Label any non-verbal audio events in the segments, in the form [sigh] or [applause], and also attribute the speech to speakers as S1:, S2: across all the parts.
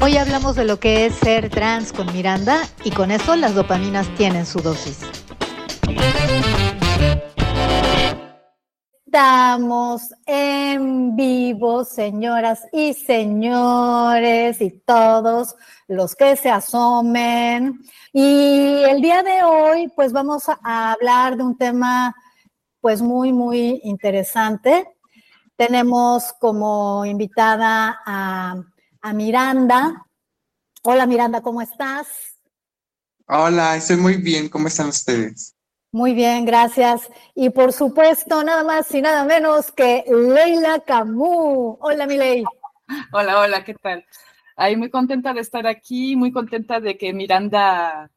S1: Hoy hablamos de lo que es ser trans con Miranda y con eso las dopaminas tienen su dosis. Estamos en vivo, señoras y señores, y todos los que se asomen. Y el día de hoy, pues vamos a hablar de un tema, pues muy, muy interesante. Tenemos como invitada a, a Miranda. Hola Miranda, ¿cómo estás?
S2: Hola, estoy muy bien. ¿Cómo están ustedes?
S1: Muy bien, gracias. Y por supuesto, nada más y nada menos que Leila Camus. Hola, mi Ley.
S3: Hola, hola, ¿qué tal? Ay, muy contenta de estar aquí, muy contenta de que Miranda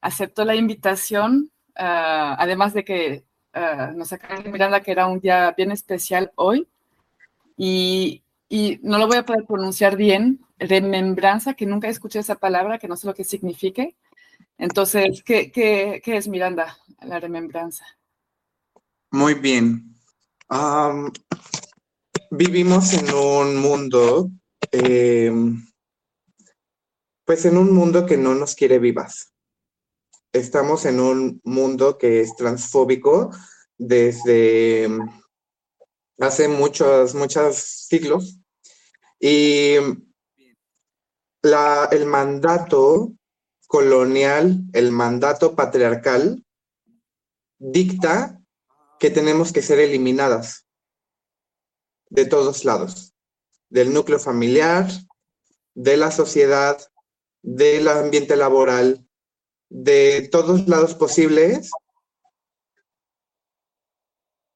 S3: aceptó la invitación, ah, además de que uh, nos de Miranda que era un día bien especial hoy. Y, y, no lo voy a poder pronunciar bien, remembranza, que nunca escuché esa palabra, que no sé lo que signifique. Entonces, ¿qué, qué, qué es Miranda? la remembranza.
S2: Muy bien. vivimos en un mundo, em, pues en un mundo que no nos quiere vivas. Estamos en un mundo que es transfóbico desde hace muchos, muchos siglos. Y la, el mandato colonial, el mandato patriarcal, dicta que tenemos que ser eliminadas de todos lados, del núcleo familiar, de la sociedad, del ambiente laboral, de todos lados posibles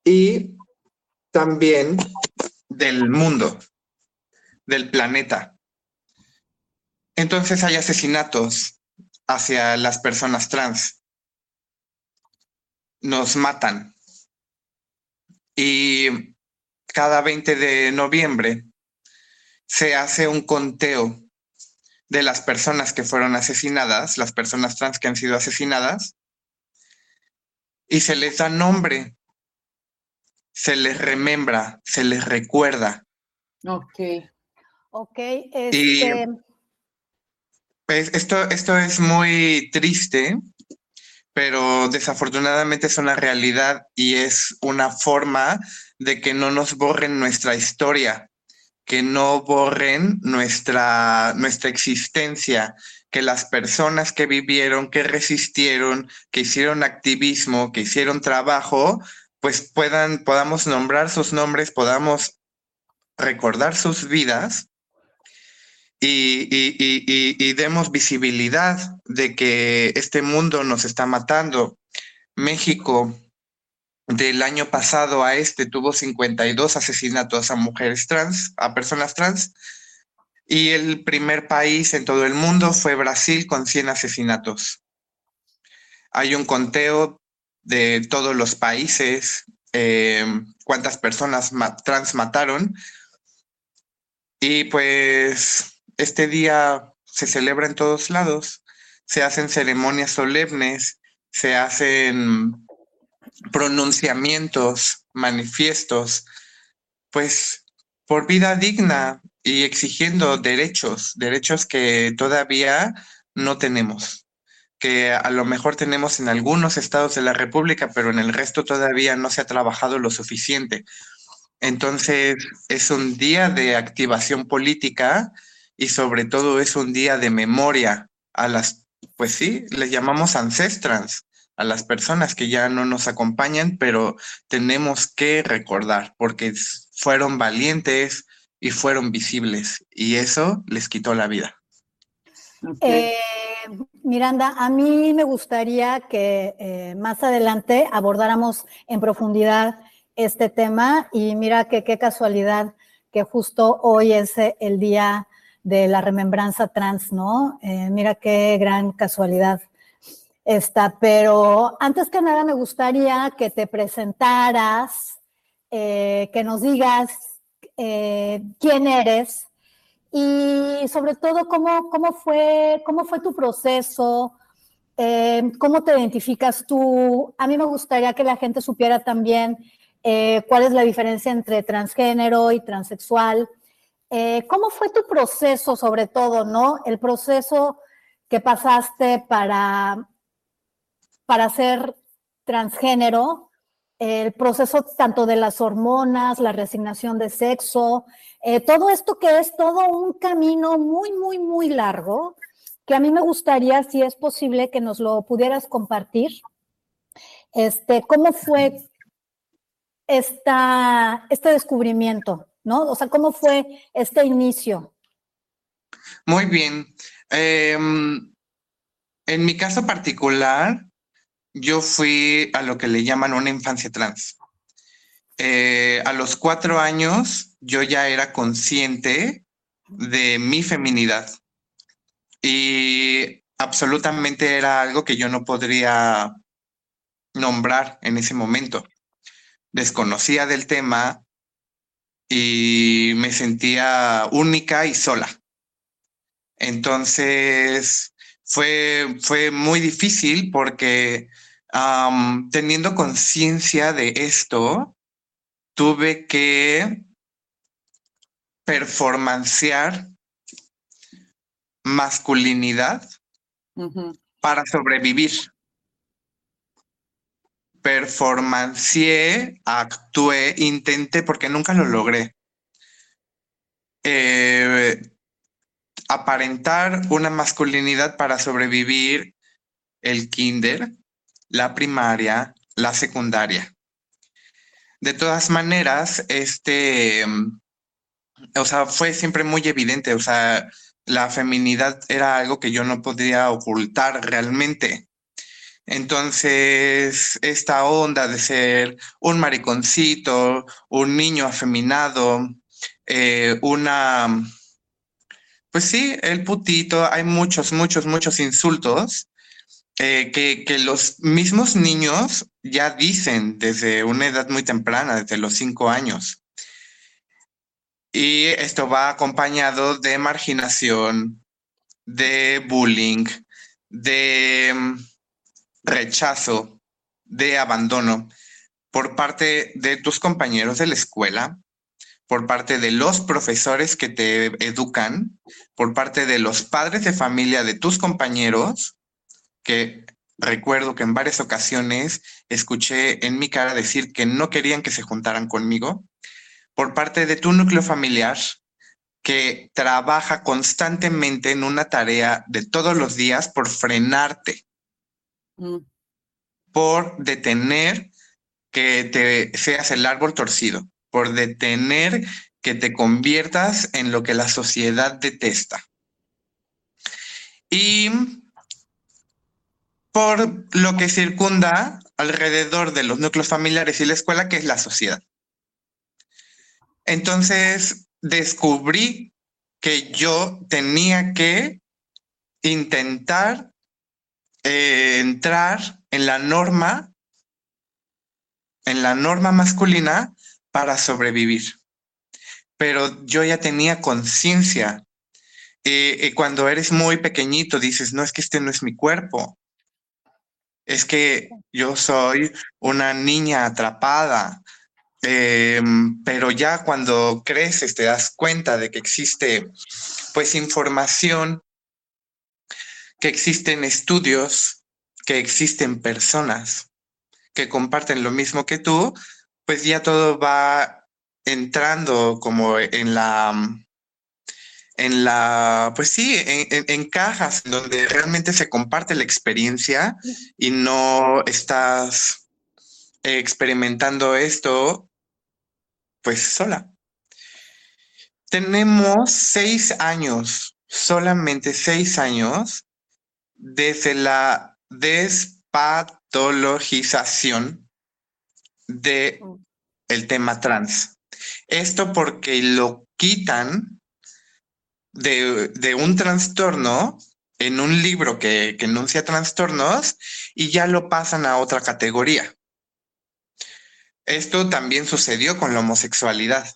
S2: y también del mundo, del planeta. Entonces hay asesinatos hacia las personas trans nos matan. Y cada 20 de noviembre se hace un conteo de las personas que fueron asesinadas, las personas trans que han sido asesinadas, y se les da nombre, se les remembra, se les recuerda.
S1: Ok. Ok. Este...
S2: pues esto, esto es muy triste pero desafortunadamente es una realidad y es una forma de que no nos borren nuestra historia, que no borren nuestra, nuestra existencia, que las personas que vivieron, que resistieron, que hicieron activismo, que hicieron trabajo, pues puedan, podamos nombrar sus nombres, podamos recordar sus vidas y, demos visibilidad de que este mundo nos está matando. México del año pasado a este tuvo 52 asesinatos a mujeres trans, a personas trans, y el primer país en todo el mundo fue Brasil con 100 asesinatos. Hay un conteo de todos los países, eh, cuántas personas trans mataron, y pues este día se celebra en todos lados, se hacen ceremonias solemnes, se hacen pronunciamientos, manifiestos, pues por vida digna y exigiendo derechos, derechos que todavía no tenemos, que a lo mejor tenemos en algunos estados de la República, pero en el resto todavía no se ha trabajado lo suficiente. Entonces, es un día de activación política y sobre todo es un día de memoria a las, pues sí, les llamamos ancestrans, a las personas que ya no nos acompañan, pero tenemos que recordar porque fueron valientes y fueron visibles y eso les quitó la vida.
S1: Eh, Miranda, a mí me gustaría que eh, más adelante abordáramos en profundidad este tema y mira que qué casualidad que justo hoy es el día de la remembranza trans, ¿no? Eh, mira qué gran casualidad está. Pero antes que nada me gustaría que te presentaras, eh, que nos digas eh, quién eres y sobre todo cómo, cómo, fue, cómo fue tu proceso, cómo te identificas tú. A mí me gustaría que la gente supiera también cuál es la diferencia entre transgénero y transexual Eh, ¿Cómo fue tu proceso, sobre todo, no? El proceso que pasaste para, para ser transgénero, el proceso tanto de las hormonas, la resignación de sexo, eh, todo esto que es todo un camino muy, muy, muy largo, que a mí me gustaría, si es posible, que nos lo pudieras compartir. Este, ¿Cómo fue esta, este descubrimiento? ¿no? O sea, ¿cómo fue este inicio?
S2: Muy bien. Em, en mi caso particular, yo fui a lo que le llaman una infancia trans. Eh, a los cuatro años yo ya era consciente de mi feminidad y absolutamente era algo que yo no podría nombrar en ese momento. Desconocía del tema, y me sentía única y sola. Entonces fue, fue muy difícil porque teniendo conciencia de esto, tuve que performancear masculinidad para sobrevivir. Performancié, actué, intenté, porque nunca lo logré. Eh, aparentar una masculinidad para sobrevivir el kinder, la primaria, la secundaria. De todas maneras, este, o sea, fue siempre muy evidente, o sea, la feminidad era algo que yo no podía ocultar realmente. Entonces, esta onda de ser un mariconcito, un niño afeminado, eh, una, pues sí, el putito, hay muchos, muchos, muchos insultos eh, que, que, los mismos niños ya dicen desde una edad muy temprana, desde los cinco años. Y esto va acompañado de marginación, de bullying, de rechazo, de abandono por parte de tus compañeros de la escuela, por parte de los profesores que te educan, por parte de los padres de familia de tus compañeros, que recuerdo que en varias ocasiones escuché en mi cara decir que no querían que se juntaran conmigo, por parte de tu núcleo familiar, que trabaja constantemente en una tarea de todos los días por frenarte, Mm. por detener que te seas el árbol torcido, por detener que te conviertas en lo que la sociedad detesta. Y por lo que circunda alrededor de los núcleos familiares y la escuela, que es la sociedad. Entonces descubrí que yo tenía que intentar eh, entrar en la norma, en la norma masculina para sobrevivir. Pero yo ya tenía conciencia. Eh, y cuando eres muy pequeñito dices, no es que este no es mi cuerpo. Es que yo soy una niña atrapada, em, pero ya cuando creces te das cuenta de que existe pues información que existen estudios, que existen personas que comparten lo mismo que tú, pues ya todo va entrando como en la, en la, pues sí, en, cajas donde realmente se comparte la experiencia y no estás experimentando esto, pues sola. Tenemos seis años, solamente seis años desde la despatologización de mm. el tema trans. Esto porque lo quitan de, un trastorno en un libro que, que, enuncia trastornos y ya lo pasan a otra categoría. Esto también sucedió con la homosexualidad.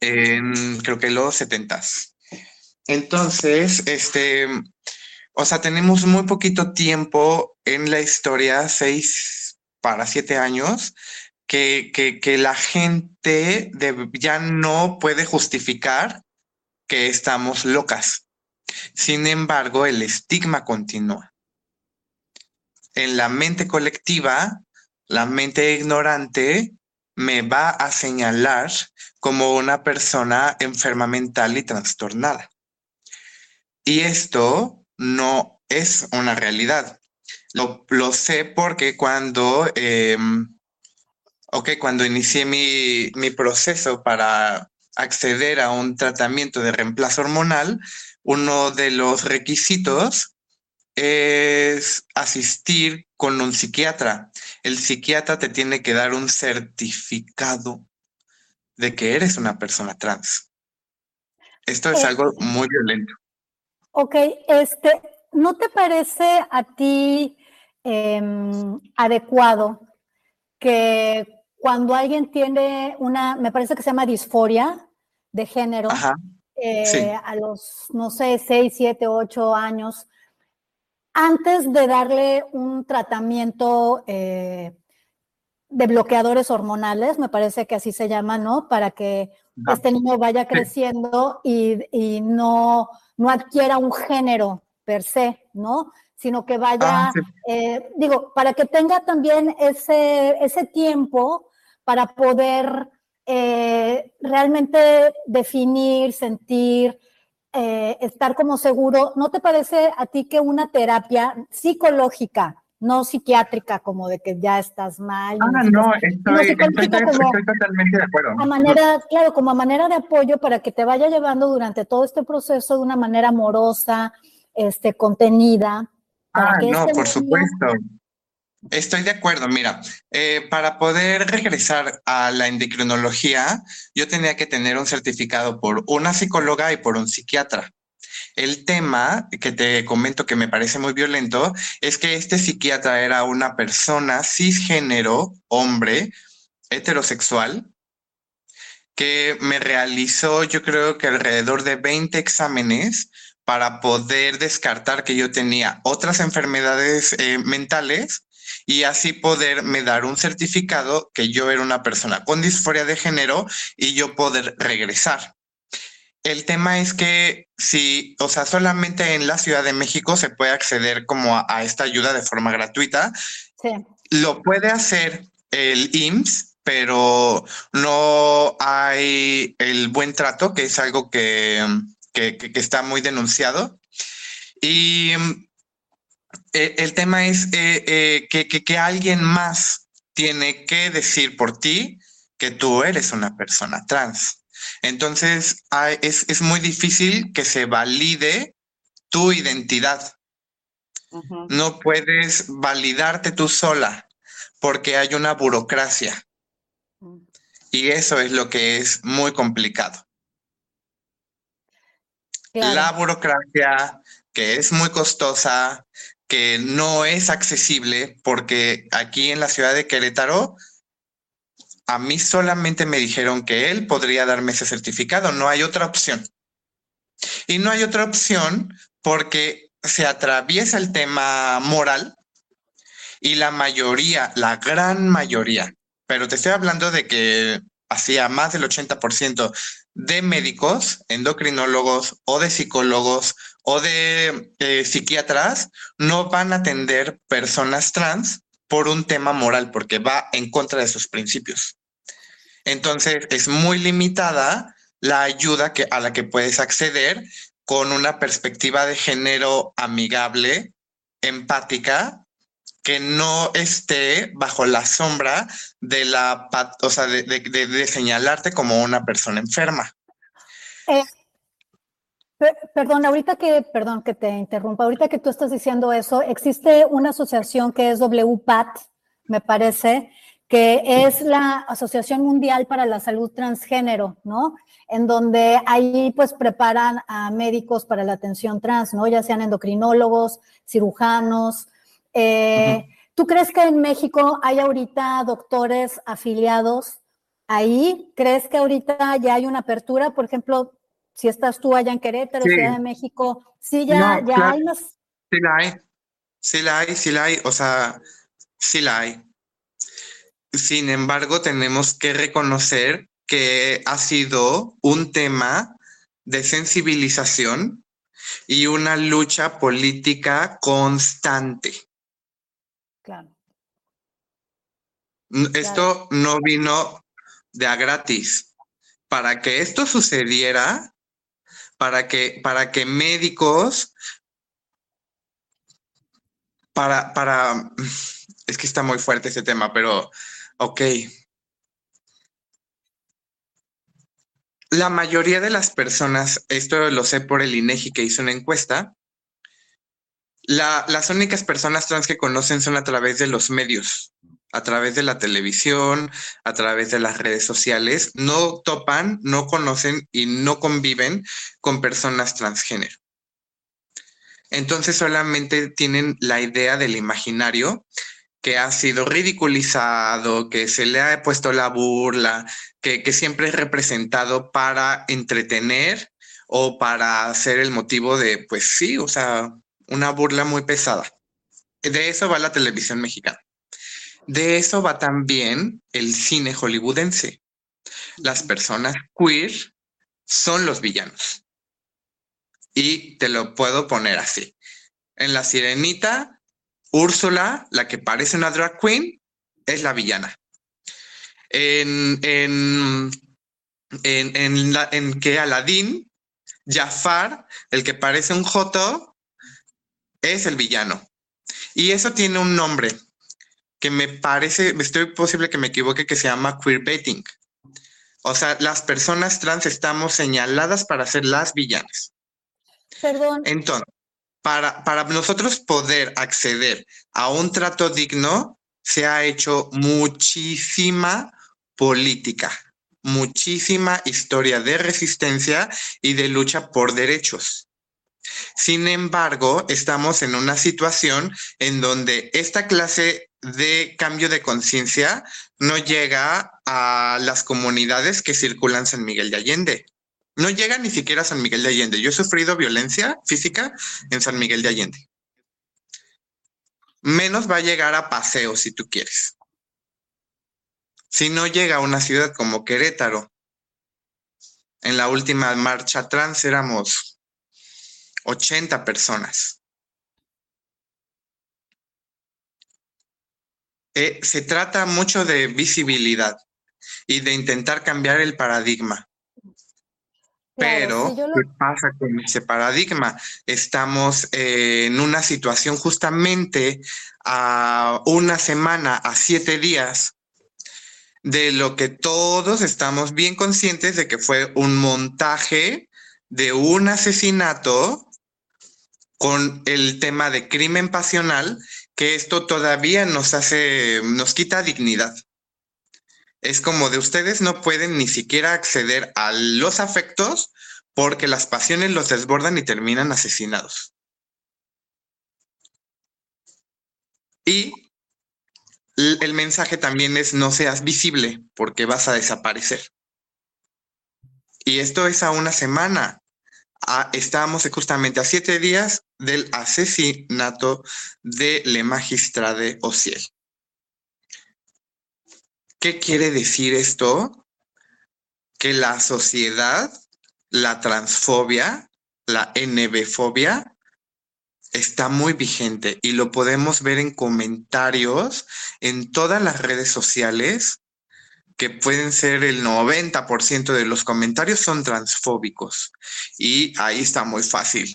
S2: En creo que los setentas. Entonces, este, o sea, tenemos muy poquito tiempo en la historia, seis para siete años, que, que, la gente ya no puede justificar que estamos locas. Sin embargo, el estigma continúa. En la mente colectiva, la mente ignorante me va a señalar como una persona enferma mental y trastornada. Y esto no es una realidad. Lo, sé porque cuando, em, cuando inicié mi, mi proceso para acceder a un tratamiento de reemplazo hormonal, uno de los requisitos es asistir con un psiquiatra. El psiquiatra te tiene que dar un certificado de que eres una persona trans. Esto es algo muy violento.
S1: Ok, este, ¿no te parece a ti em, adecuado que cuando alguien tiene una, me parece que se llama disforia de género, eh, a los, no sé, 6, 7, 8 años, antes de darle un tratamiento eh, de bloqueadores hormonales, me parece que así se llama, ¿no? Para que este niño vaya creciendo y, no, no adquiera un género per se, ¿no? Sino que vaya, ah, eh, digo, para que tenga también ese, ese tiempo para poder eh, realmente definir, sentir, eh, estar como seguro. ¿No te parece a ti que una terapia psicológica, no psiquiátrica, como de que ya estás mal?
S2: Ah, no, estoy, totalmente de acuerdo.
S1: A manera, claro, como a manera de apoyo para que te vaya llevando durante todo este proceso de una manera amorosa, este, contenida.
S2: Ah, no, este por supuesto. Estoy de acuerdo, mira, eh, para poder regresar a la endocrinología, yo tenía que tener un certificado por una psicóloga y por un psiquiatra. El tema que te comento que me parece muy violento es que este psiquiatra era una persona cisgénero, hombre, heterosexual, que me realizó yo creo que alrededor de 20 exámenes para poder descartar que yo tenía otras enfermedades eh, mentales y así poderme dar un certificado que yo era una persona con disforia de género y yo poder regresar. El tema es que si, o sea, solamente en la Ciudad de México se puede acceder como a, esta ayuda de forma gratuita. Sí. Lo puede hacer el IMSS, pero no hay el buen trato, que es algo que, que, que está muy denunciado. Y eh, el tema es eh, eh, que, que, alguien más tiene que decir por ti que tú eres una persona trans. Entonces, es, es, muy difícil que se valide tu identidad. No puedes validarte tú sola porque hay una burocracia. Y eso es lo que es muy complicado. La burocracia, que es muy costosa, que no es accesible porque aquí en la ciudad de Querétaro, a mí solamente me dijeron que él podría darme ese certificado, no hay otra opción. Y no hay otra opción porque se atraviesa el tema moral y la mayoría, la gran mayoría, pero te estoy hablando de que hacía más del 80% de médicos, endocrinólogos o de psicólogos o de eh, psiquiatras no van a atender personas trans por un tema moral, porque va en contra de sus principios. Entonces, es muy limitada la ayuda a la que puedes acceder con una perspectiva de género amigable, empática, que no esté bajo la sombra de la, o sea, de, señalarte como una persona enferma.
S1: Eh, perdón, ahorita que, perdón que te interrumpa, ahorita que tú estás diciendo eso, existe una asociación que es WPAT, me parece, que es la Asociación Mundial para la Salud Transgénero, ¿no? En donde ahí pues preparan a médicos para la atención trans, ¿no? Ya sean endocrinólogos, cirujanos. Eh, ¿Tú crees que en México hay ahorita doctores afiliados ahí? ¿Crees que ahorita ya hay una apertura? Por ejemplo, si estás tú allá en Querétaro, Ciudad de México, sí, ya, ya hay más.
S2: Sí la hay, sí la hay, sí la hay, o sea, sí la hay. sin embargo, tenemos que reconocer que ha sido un tema de sensibilización y una lucha política constante.
S1: Claro.
S2: Esto no vino de a gratis. Para que esto sucediera, para que, para que médicos, para, para, es que está muy fuerte ese tema, pero ok. La mayoría de las personas, esto lo sé por el INEGI que hizo una encuesta, las únicas personas trans que conocen son a través de los medios, a través de la televisión, a través de las redes sociales. No topan, no conocen y no conviven con personas transgénero. Entonces solamente tienen la idea del imaginario que ha sido ridiculizado, que se le ha puesto la burla, que, que siempre es representado para entretener o para ser el motivo de, pues sí, o sea, una burla muy pesada. De eso va la televisión mexicana. De eso va también el cine hollywoodense. Las personas queer son los villanos. Y te lo puedo poner así. En La Sirenita, Úrsula, la que parece una drag queen, es la villana. En, en, en, en, en que Aladdin, Jafar, el que parece un joto, es el villano. Y eso tiene un nombre que me parece, estoy posible que me equivoque, que se llama queerbaiting. O sea, las personas trans estamos señaladas para ser las villanas.
S1: Perdón.
S2: Entonces, para, para nosotros poder acceder a un trato digno, se ha hecho muchísima política, muchísima historia de resistencia y de lucha por derechos. Sin embargo, estamos en una situación en donde esta clase de cambio de conciencia no llega a las comunidades que circulan San Miguel de Allende. No llega ni siquiera a San Miguel de Allende. Yo he sufrido violencia física en San Miguel de Allende. Menos va a llegar a paseo si tú quieres. Si no llega a una ciudad como Querétaro, en la última marcha trans éramos 80 personas. Eh, se trata mucho de visibilidad y de intentar cambiar el paradigma. Pero, ¿qué pasa con ese paradigma? Estamos eh, en una situación justamente a una semana, a siete días, de lo que todos estamos bien conscientes de que fue un montaje de un asesinato con el tema de crimen pasional, que esto todavía nos hace, nos quita dignidad. Es como de ustedes no pueden ni siquiera acceder a los afectos porque las pasiones los desbordan y terminan asesinados. Y el mensaje también es no seas visible porque vas a desaparecer. Y esto es a una semana estamos justamente a siete días del asesinato de Le Magistrade Ociel. ¿Qué quiere decir esto? Que la sociedad, la transfobia, la NB-fobia, está muy vigente y lo podemos ver en comentarios en todas las redes sociales que pueden ser el 90% de los comentarios son transfóbicos. Y ahí está muy fácil.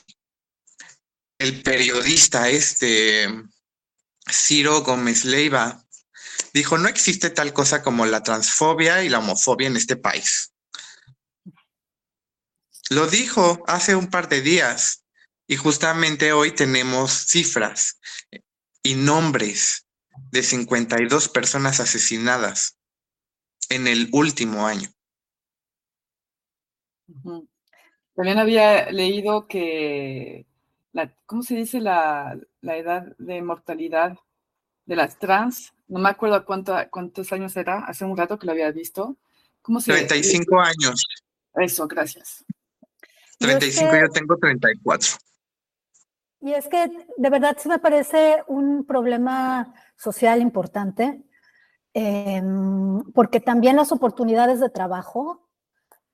S2: El periodista este, Ciro Gómez Leiva, dijo, no existe tal cosa como la transfobia y la homofobia en este país. Lo dijo hace un par de días y justamente hoy tenemos cifras y nombres de 52 personas asesinadas en el último año.
S3: También había leído que, la, ¿cómo se dice la, edad de mortalidad de las trans? No me acuerdo cuánto, cuántos años era, hace un rato que lo había visto.
S2: ¿Cómo se 35 años.
S3: Eso, gracias.
S2: 35, yo tengo 34.
S1: Y es que de verdad sí me parece un problema social importante em, porque también las oportunidades de trabajo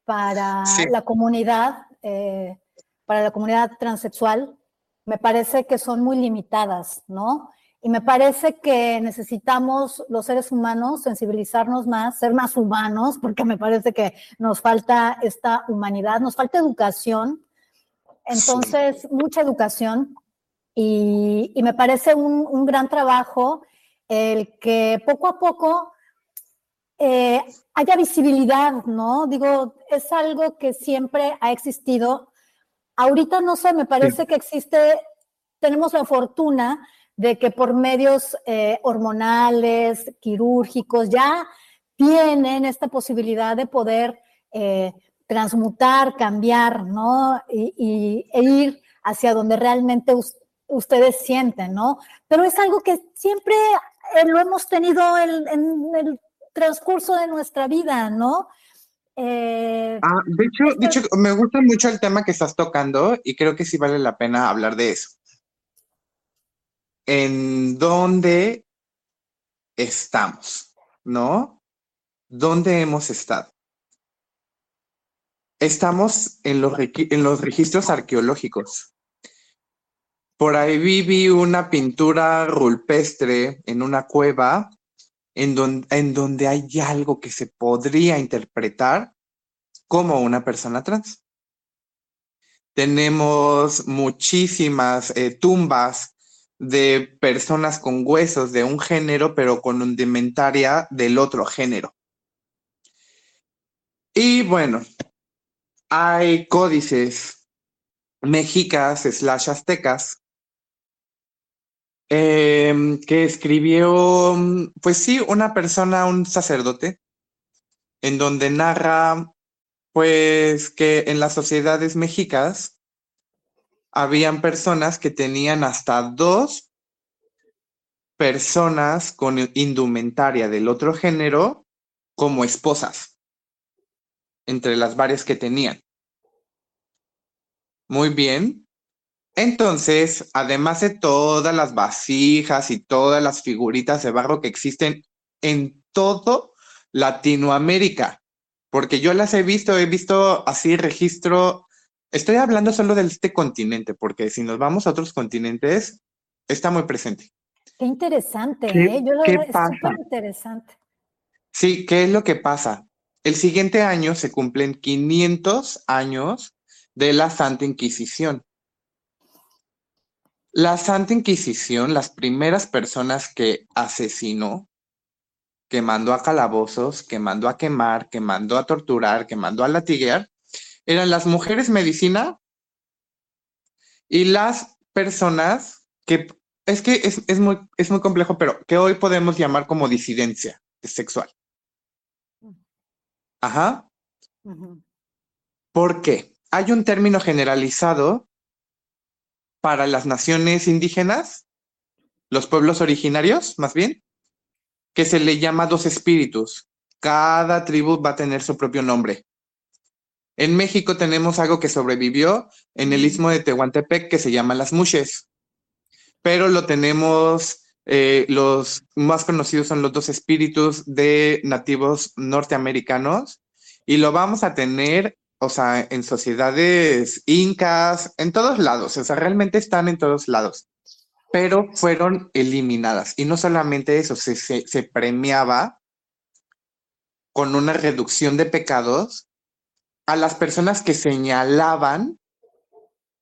S1: para la comunidad, eh, para la comunidad transexual, me parece que son muy limitadas, ¿no? Y me parece que necesitamos los seres humanos sensibilizarnos más, ser más humanos, porque me parece que nos falta esta humanidad, nos falta educación. Entonces, mucha educación. Y, me parece un, gran trabajo el que poco a poco eh, haya visibilidad, ¿no? Digo, es algo que siempre ha existido. Ahorita no sé, me parece que existe, tenemos la fortuna de que por medios eh, hormonales, quirúrgicos, ya tienen esta posibilidad de poder eh, transmutar, cambiar, ¿no? Y, e ir hacia donde realmente ustedes sienten, ¿no? Pero es algo que siempre eh, lo hemos tenido en, el transcurso de nuestra vida, ¿no?
S2: ah, de hecho, de hecho, me gusta mucho el tema que estás tocando y creo que sí vale la pena hablar de eso en dónde estamos, ¿no? ¿Dónde hemos estado? Estamos en los, en los registros arqueológicos. Por ahí vi una pintura rupestre en una cueva en donde, en donde hay algo que se podría interpretar como una persona trans. Tenemos muchísimas eh, tumbas de personas con huesos de un género, pero con indumentaria del otro género. Y bueno, hay códices mexicas slash aztecas em, que escribió, pues sí, una persona, un sacerdote, en donde narra, pues, que en las sociedades mexicas habían personas que tenían hasta dos personas con indumentaria del otro género como esposas, entre las varias que tenían. Muy bien. Entonces, además de todas las vasijas y todas las figuritas de barro que existen en todo Latinoamérica, porque yo las he visto, he visto así registro Estoy hablando solo de este continente, porque si nos vamos a otros continentes, está muy presente.
S1: Qué interesante, ¿eh? Yo lo ¿qué pasa? interesante.
S2: Sí, ¿qué es lo que pasa? El siguiente año se cumplen 500 años de la Santa Inquisición. La Santa Inquisición, las primeras personas que asesinó, que mandó a calabozos, que mandó a quemar, que mandó a torturar, que mandó a latiguear, eran las mujeres medicina y las personas que, es que es, muy, es muy complejo, pero que hoy podemos llamar como disidencia sexual. Ajá. ¿Por qué? Hay un término generalizado para las naciones indígenas, los pueblos originarios, más bien, que se le llama dos espíritus. Cada tribu va a tener su propio nombre. En México tenemos algo que sobrevivió en el istmo de Tehuantepec que se llama las mushes, pero lo tenemos, eh, los más conocidos son los dos espíritus de nativos norteamericanos y lo vamos a tener, o sea, en sociedades incas, en todos lados, o sea, realmente están en todos lados, pero fueron eliminadas. Y no solamente eso, se, se premiaba con una reducción de pecados a las personas que señalaban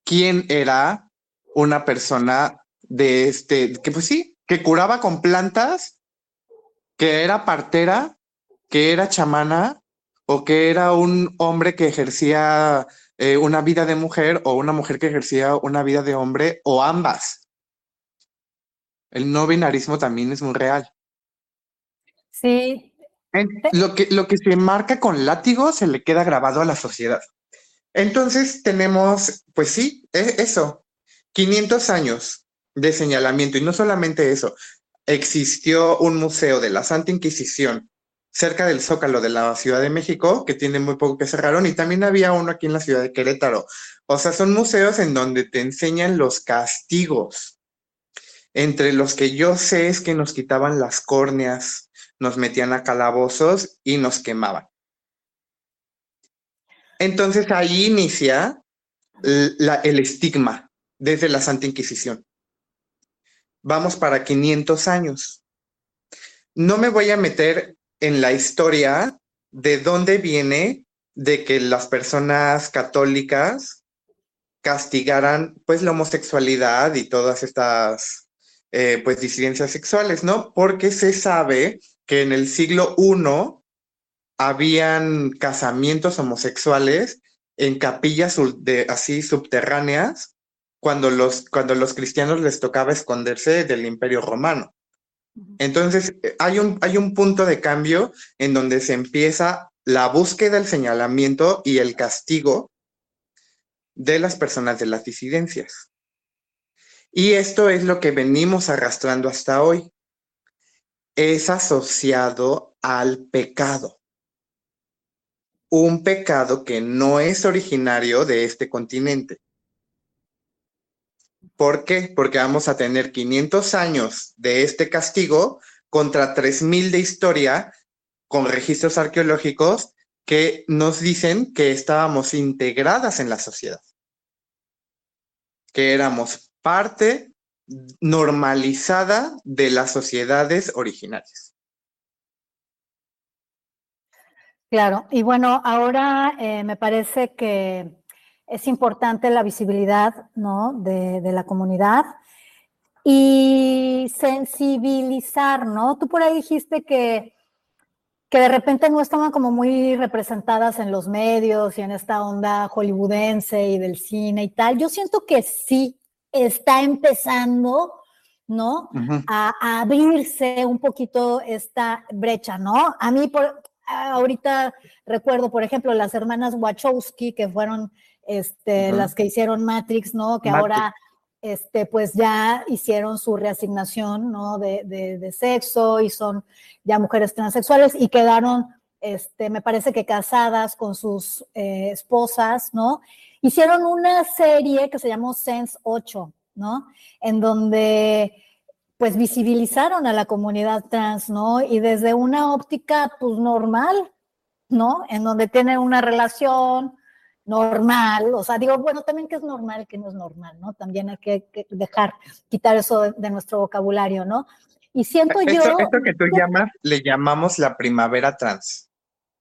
S2: quién era una persona de este, que pues sí, que curaba con plantas, que era partera, que era chamana o que era un hombre que ejercía eh, una vida de mujer o una mujer que ejercía una vida de hombre o ambas. El no binarismo también es muy real.
S1: Sí,
S2: lo, que, lo que se marca con látigo se le queda grabado a la sociedad. Entonces tenemos, pues sí, e, eso, 500 años de señalamiento y no solamente eso, existió un museo de la Santa Inquisición cerca del Zócalo de la Ciudad de México, que tiene muy poco que cerraron, y también había uno aquí en la ciudad de Querétaro. O sea, son museos en donde te enseñan los castigos. Entre los que yo sé es que nos quitaban las córneas, nos metían a calabozos y nos quemaban. Entonces ahí inicia el estigma desde la Santa Inquisición. Vamos para 500 años. No me voy a meter en la historia de dónde viene de que las personas católicas castigaran pues la homosexualidad y todas estas eh, pues disidencias sexuales, ¿no? Porque se sabe que en el siglo I habían casamientos homosexuales en capillas así subterráneas cuando los, cuando los cristianos les tocaba esconderse del imperio romano. Entonces, eh, hay un, hay un punto de cambio en donde se empieza la búsqueda, el señalamiento y el castigo de las personas de las disidencias. Y esto es lo que venimos arrastrando hasta hoy. Es asociado al pecado. Un pecado que no es originario de este continente. ¿Por qué? Porque vamos a tener 500 años de este castigo contra 3000 de historia con registros arqueológicos que nos dicen que estábamos integradas en la sociedad, que éramos parte normalizada de las sociedades originarias.
S1: Claro, y bueno, ahora eh, me parece que es importante la visibilidad ¿no? de, la comunidad y sensibilizar, ¿no? Tú por ahí dijiste que, que de repente no estaban como muy representadas en los medios y en esta onda hollywoodense y del cine y tal. Yo siento que sí está empezando, ¿no? a, abrirse un poquito esta brecha, ¿no? A mí, por, ahorita recuerdo, por ejemplo, las hermanas Wachowski, que fueron este, las que hicieron Matrix, ¿no? Que ahora, este, pues ya hicieron su reasignación, ¿no? De, sexo y son ya mujeres transexuales y quedaron, este, me parece que casadas con sus eh, esposas, ¿no? Hicieron una serie que se llamó Sense 8, ¿no? En donde pues visibilizaron a la comunidad trans, ¿no? Y desde una óptica, pues normal, ¿no? En donde tienen una relación, normal, o sea, digo, bueno, también que es normal, que no es normal, ¿no? También hay que, dejar, quitar eso de, nuestro vocabulario, ¿no? Y siento yo...
S2: Esto que tú llamas, le llamamos la primavera trans.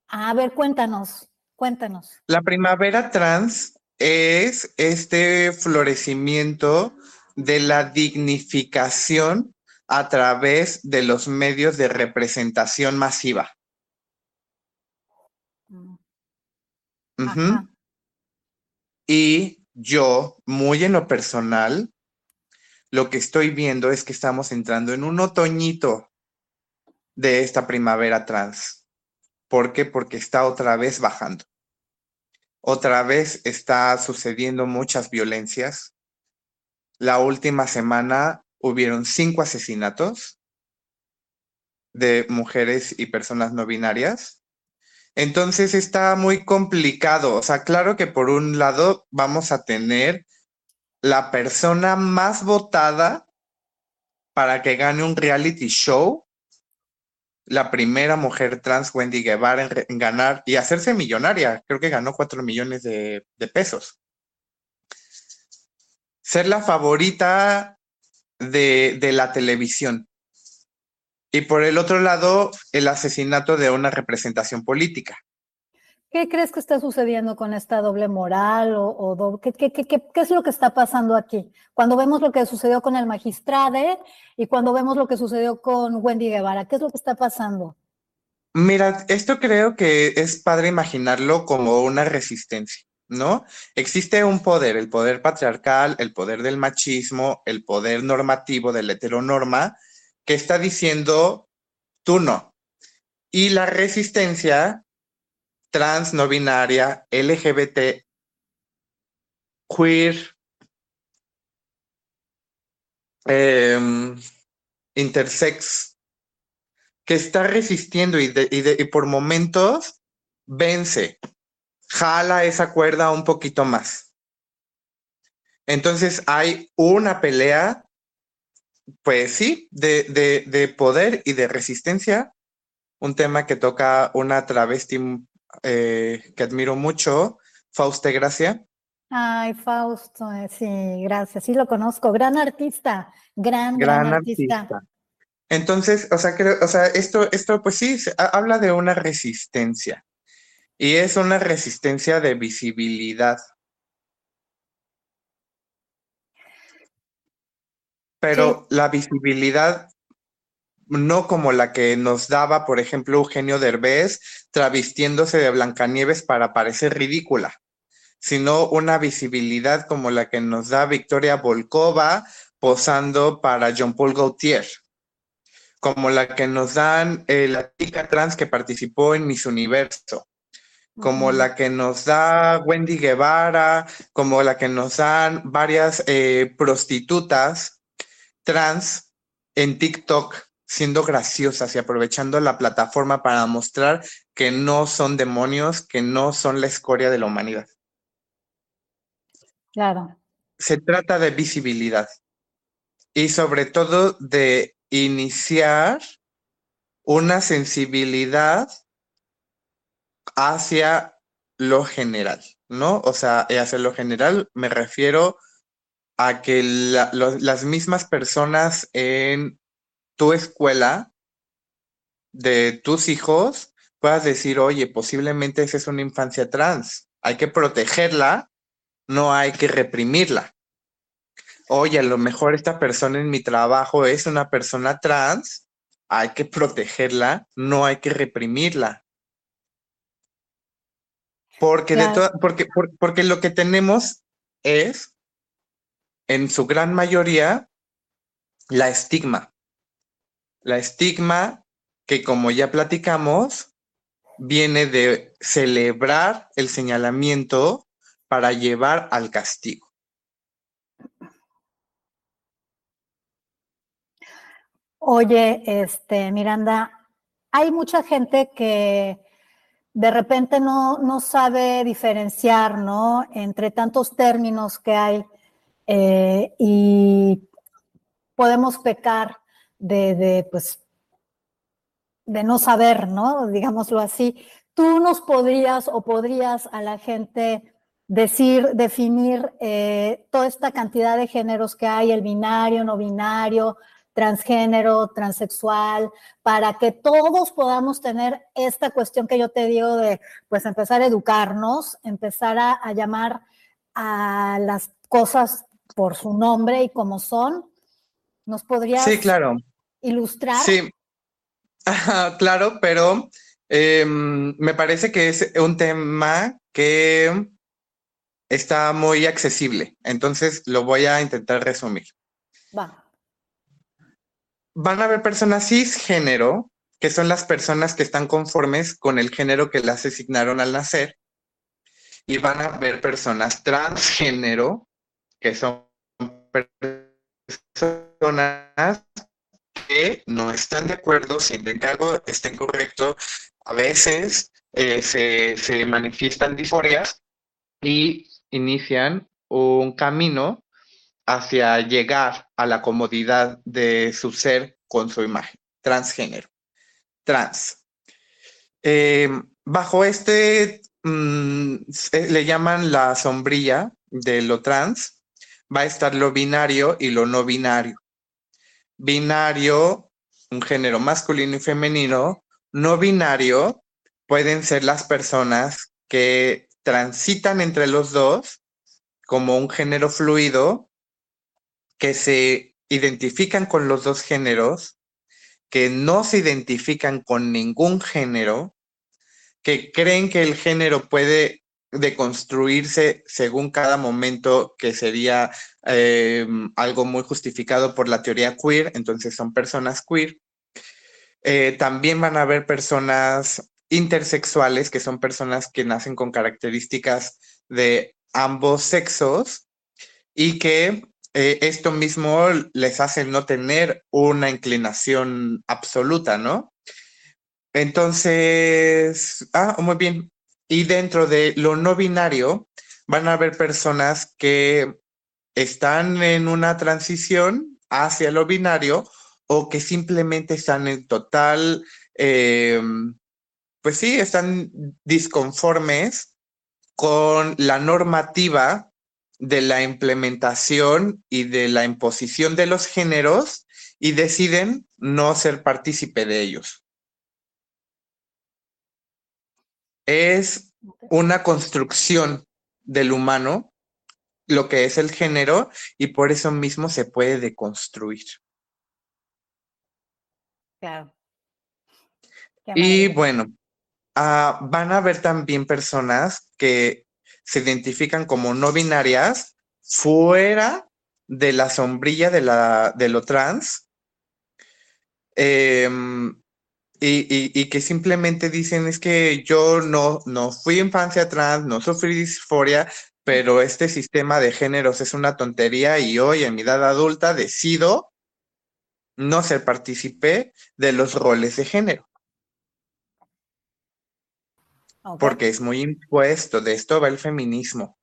S1: A ver, cuéntanos, cuéntanos.
S2: La primavera trans es este florecimiento de la dignificación a través de los medios de representación masiva. Mm. Y yo, muy en lo personal, lo que estoy viendo es que estamos entrando en un otoñito de esta primavera trans. ¿Por qué? Porque está otra vez bajando. Otra vez está sucediendo muchas violencias. La última semana hubieron cinco asesinatos de mujeres y personas no binarias. Entonces está muy complicado. O sea, claro que por un lado vamos a tener la persona más votada para que gane un reality show, la primera mujer trans, Wendy Guevara, en, ganar y hacerse millonaria. Creo que ganó cuatro millones de, pesos. Ser la favorita de, de la televisión. Y por el otro lado, el asesinato de una representación política.
S1: ¿Qué crees que está sucediendo con esta doble moral o, ¿qué, es lo que está pasando aquí? Cuando vemos lo que sucedió con el magistrade y cuando vemos lo que sucedió con Wendy Guevara, ¿qué es lo que está pasando?
S2: Mira, esto creo que es padre imaginarlo como una resistencia, ¿no? Existe un poder, el poder patriarcal, el poder del machismo, el poder normativo de la heteronorma, que está diciendo tú no. Y la resistencia trans, no binaria, LGBT, queer, em, intersex, que está resistiendo y, y por momentos vence, jala esa cuerda un poquito más. Entonces hay una pelea pues sí, de, de, poder y de resistencia un tema que toca una travesti eh, que admiro mucho, Fauste Gracia.
S1: Ay, Fausto, eh, sí, gracias, sí lo conozco, gran artista, gran, gran, artista.
S2: Entonces, o sea, o sea, esto, esto, pues sí, habla de una resistencia y es una resistencia de visibilidad. Pero la visibilidad no como la que nos daba, por ejemplo, Eugenio Derbez travestiéndose de Blancanieves para parecer ridícula sino una visibilidad como la que nos da Victoria Volkova posando para John Paul Gaultier, como la que nos dan eh, la chica trans que participó en Miss Universo, como la que nos da Wendy Guevara, como la que nos dan varias eh, prostitutas trans en TikTok siendo graciosas y aprovechando la plataforma para mostrar que no son demonios, que no son la escoria de la humanidad.
S1: Claro.
S2: Se trata de visibilidad y sobre todo de iniciar una sensibilidad hacia lo general, ¿no? O sea, hacia lo general me refiero a que las mismas personas en tu escuela de tus hijos puedas decir, oye, posiblemente esa es una infancia trans, hay que protegerla no hay que reprimirla. Oye, a lo mejor esta persona en mi trabajo es una persona trans, hay que protegerla, no hay que reprimirla. Porque, de porque, porque lo que tenemos es, en su gran mayoría, la estigma. La estigma que, como ya platicamos, viene de celebrar el señalamiento para llevar al castigo.
S1: Oye, este, Miranda, hay mucha gente que de repente no, no sabe diferenciar, ¿no? Entre tantos términos que hay eh, y podemos pecar de, de, pues, de no saber, ¿no? Digámoslo así. ¿Tú nos podrías o podrías a la gente decir, definir eh, toda esta cantidad de géneros que hay, el binario, no binario, transgénero, transexual, para que todos podamos tener esta cuestión que yo te digo de, pues, empezar a educarnos, empezar a, llamar a las cosas por su nombre y como son. ¿Nos podrías
S2: sí, claro.
S1: ilustrar?
S2: Sí, [laughs] claro, pero em, me parece que es un tema que está muy accesible, entonces lo voy a intentar resumir.
S1: Va.
S2: Van a haber personas cisgénero, que son las personas que están conformes con el género que las asignaron al nacer, y van a haber personas transgénero, que son personas que no están de acuerdo, sienten que algo está incorrecto, a veces eh, se, se manifiestan disforias y inician un camino hacia llegar a la comodidad de su ser con su imagen, transgénero, trans. Em, bajo este, mm, le llaman la sombrilla de lo trans, va a estar lo binario y lo no binario. Binario, un género masculino y femenino, no binario pueden ser las personas que transitan entre los dos como un género fluido, que se identifican con los dos géneros, que no se identifican con ningún género, que creen que el género puede deconstruirse según cada momento, que sería em, algo muy justificado por la teoría queer, entonces son personas queer. Eh, también van a haber personas intersexuales, que son personas que nacen con características de ambos sexos y que eh, esto mismo les hace no tener una inclinación absoluta, ¿no? Entonces, ah, muy bien. Y dentro de lo no binario, van a haber personas que están en una transición hacia lo binario o que simplemente están en total em, pues sí, están disconformes con la normativa de la implementación y de la imposición de los géneros y deciden no ser partícipe de ellos. Es una construcción del humano, lo que es el género, y por eso mismo se puede deconstruir.
S1: Claro.
S2: Y bueno, ah, van a haber también personas que se identifican como no binarias fuera de la sombrilla de, la, de lo trans. Em, y, que simplemente dicen es que yo no, no fui infancia trans, no sufrí disforia, pero este sistema de géneros es una tontería y hoy en mi edad adulta decido no ser partícipe de los roles de género. Porque es muy impuesto, de esto va el feminismo.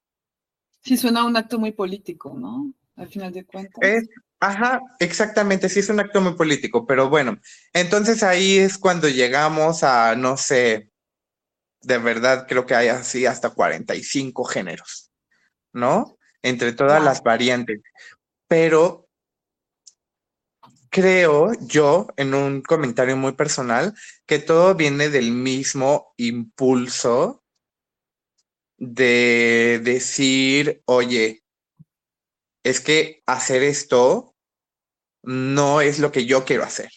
S3: Sí, suena un acto muy político, ¿no? Al final de cuentas.
S2: ajá, exactamente, sí es un acto muy político, pero bueno, entonces ahí es cuando llegamos a, no sé, de verdad creo que hay así hasta 45 géneros, ¿no? Entre todas las variantes. Pero creo yo, en un comentario muy personal, que todo viene del mismo impulso de decir, oye, es que hacer esto no es lo que yo quiero hacer.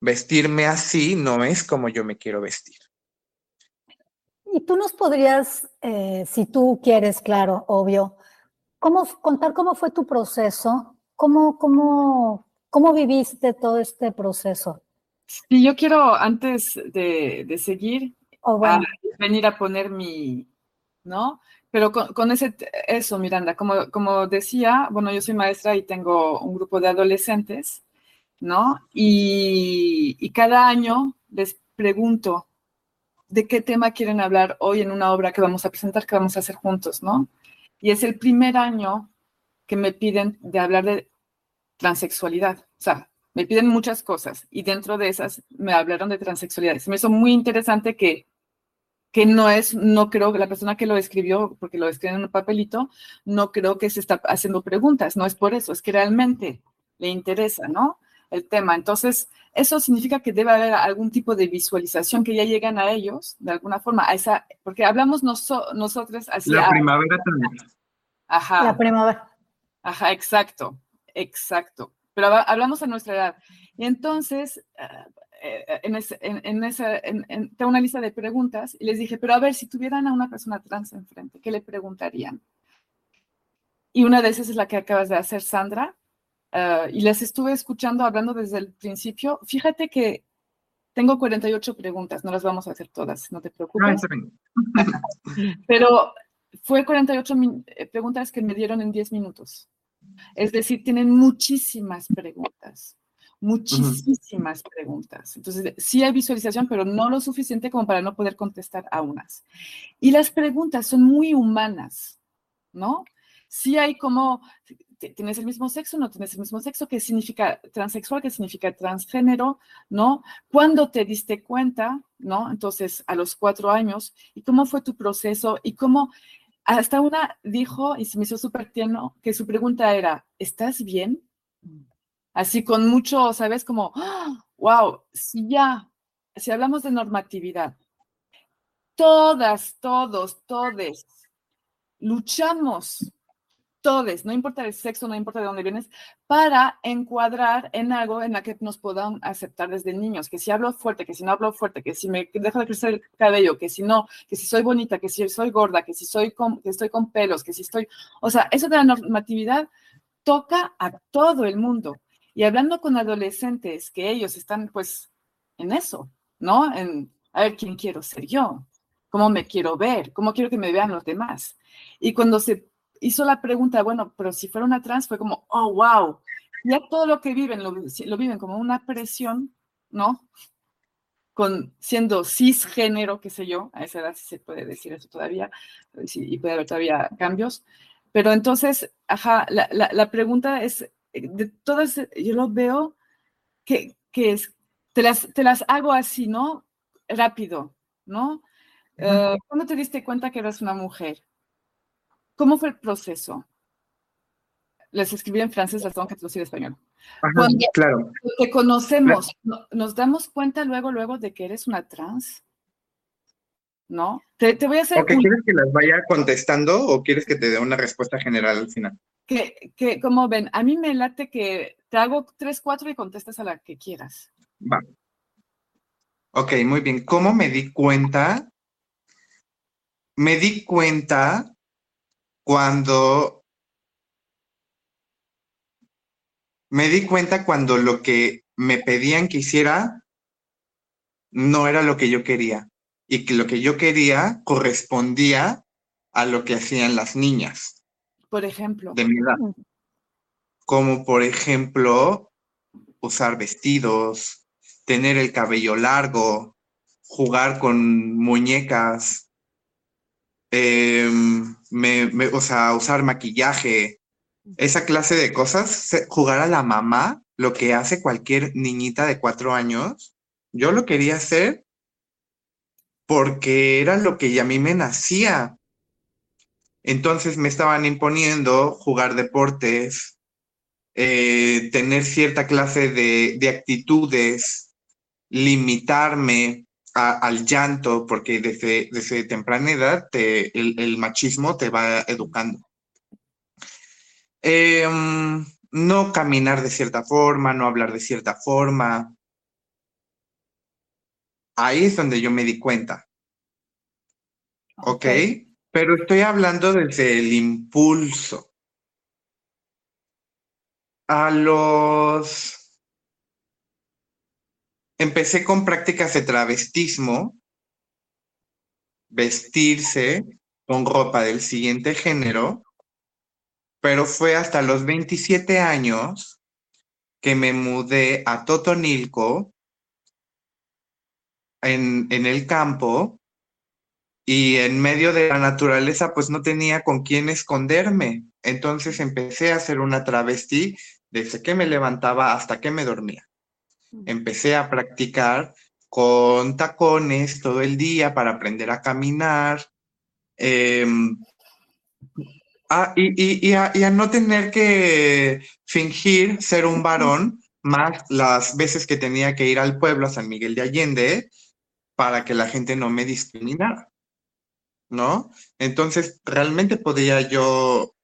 S2: Vestirme así no es como yo me quiero vestir.
S1: Y tú nos podrías, eh, si tú quieres, claro, obvio, ¿cómo, contar cómo fue tu proceso ¿Cómo, cómo, cómo viviste todo este proceso?
S3: Sí, yo quiero, antes de, seguir, oh, venir a poner mi, ¿no? Pero con, ese, eso, Miranda, como, como decía, bueno, yo soy maestra y tengo un grupo de adolescentes, ¿no? Y, cada año les pregunto de qué tema quieren hablar hoy en una obra que vamos a presentar, que vamos a hacer juntos, ¿no? Y es el primer año que me piden de hablar de transexualidad. O sea, me piden muchas cosas y dentro de esas me hablaron de transexualidad. Se me hizo muy interesante que, que no es, no creo que la persona que lo escribió, porque lo escribe en un papelito, no creo que se está haciendo preguntas, no es por eso, es que realmente le interesa, ¿no? El tema. Entonces, eso significa que debe haber algún tipo de visualización que ya llegan a ellos, de alguna forma, a esa, porque hablamos nosotros hacia...
S2: La primavera también.
S3: Ajá.
S1: La primavera.
S3: Ajá, exacto, exacto. Pero hablamos a nuestra edad. Y entonces, ah, eh, en, en, esa, tengo una lista de preguntas y les dije, pero a ver, si tuvieran a una persona trans enfrente, ¿qué le preguntarían? Y una de esas es la que acabas de hacer, Sandra. Ah, y les estuve escuchando, hablando desde el principio. Fíjate que tengo 48 preguntas, no las vamos a hacer todas, no te preocupes. [laughs] Pero fue 48 eh, preguntas que me dieron en 10 minutos. Es decir, tienen muchísimas preguntas, muchísimas preguntas. Entonces, sí hay visualización, pero no lo suficiente como para no poder contestar a unas. Y las preguntas son muy humanas, ¿no? Sí hay como, ¿tienes el mismo sexo? ¿No tienes el mismo sexo? ¿Qué significa transexual? ¿Qué significa transgénero? ¿No? ¿Cuándo te diste cuenta? ¿No? Entonces, a los cuatro años. ¿Y cómo fue tu proceso? ¿Y cómo hasta una dijo, y se me hizo súper tierno, que su pregunta era, ¿estás bien? Así con mucho, ¿sabes? Como, wow, si ya, si hablamos de normatividad, todas, todos, todes, luchamos todos, no importa el sexo, no importa de dónde vienes, para encuadrar en algo en la que nos puedan aceptar desde niños, que si hablo fuerte, que si no hablo fuerte, que si me dejo de crecer el cabello, que si no, que si soy bonita, que si soy gorda, que si soy con, que estoy con pelos, que si estoy, o sea, eso de la normatividad toca a todo el mundo. Y hablando con adolescentes, que ellos están pues en eso, ¿no? En, a ver, ¿quién quiero ser yo? ¿Cómo me quiero ver? ¿Cómo quiero que me vean los demás? Y cuando se hizo la pregunta, bueno, pero si fuera una trans, fue como, oh, wow, ya todo lo que viven lo, viven como una presión, ¿no? Con siendo cisgénero, qué sé yo, a esa edad sí se puede decir eso todavía, y puede haber todavía cambios. Pero entonces, ajá, la, pregunta es, de todas, yo lo veo que, que es, te las, te las hago así, ¿no? Rápido, ¿no? Eh, ¿Cuándo te diste cuenta que eras una mujer? ¿Cómo fue el proceso? Les escribí en francés, las tengo que traducir en español.
S2: Cuando claro.
S3: te conocemos, nos damos cuenta luego, luego de que eres una trans. ¿No? Te, voy a hacer.
S2: ¿O quieres que las vaya contestando o quieres que te dé una respuesta general al final?
S3: Que, que, como ven, a mí me late que te hago tres, cuatro y contestas a la que quieras.
S2: Va. Ok, muy bien. ¿Cómo me di cuenta? Me di cuenta cuando me di cuenta cuando lo que me pedían que hiciera no era lo que yo quería y que lo que yo quería correspondía a lo que hacían las niñas.
S3: Por ejemplo.
S2: De mi edad. Como por ejemplo, usar vestidos, tener el cabello largo, jugar con muñecas, em, o sea, usar maquillaje, esa clase de cosas, jugar a la mamá, lo que hace cualquier niñita de cuatro años, yo lo quería hacer porque era lo que a mí me nacía. Entonces me estaban imponiendo jugar deportes, eh, tener cierta clase de, actitudes, limitarme al llanto, porque desde, desde temprana edad el machismo te va educando. Em, no caminar de cierta forma, no hablar de cierta forma. Ahí es donde yo me di cuenta. ¿Ok? Pero estoy hablando desde el impulso. A los... Empecé con prácticas de travestismo, vestirse con ropa del siguiente género pero fue hasta los 27 años que me mudé a Totonilco, en, en el campo, y en medio de la naturaleza, pues no tenía con quién esconderme. Entonces empecé a hacer una travesti desde que me levantaba hasta que me dormía. Empecé a practicar con tacones todo el día para aprender a caminar. Em, Ah, y, a, no tener que fingir ser un varón más las veces que tenía que ir al pueblo a San Miguel de Allende para que la gente no me discriminara, ¿no? Entonces, realmente podía yo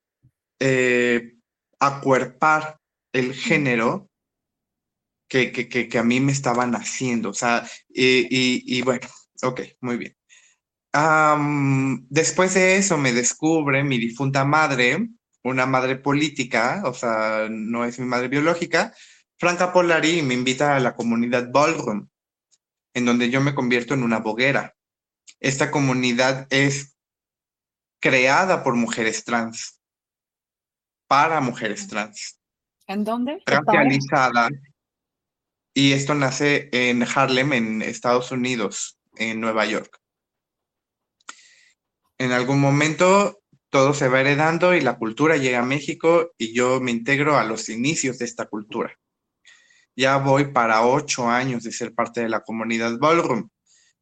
S2: eh, acuerpar el género que, que, que, a mí me estaban haciendo, o sea, y, y bueno, ok, muy bien. Después de eso me descubre mi difunta madre, una madre política, o sea, no es mi madre biológica, Franca Polari, y me invita a la comunidad Ballroom, en donde yo me convierto en una boguera. Esta comunidad es creada por mujeres trans, para mujeres trans.
S3: ¿En dónde?
S2: Racializada. Y esto nace en Harlem, en Estados Unidos, en Nueva York en algún momento todo se va heredando y la cultura llega a México y yo me integro a los inicios de esta cultura. Ya voy para ocho años de ser parte de la comunidad Ballroom.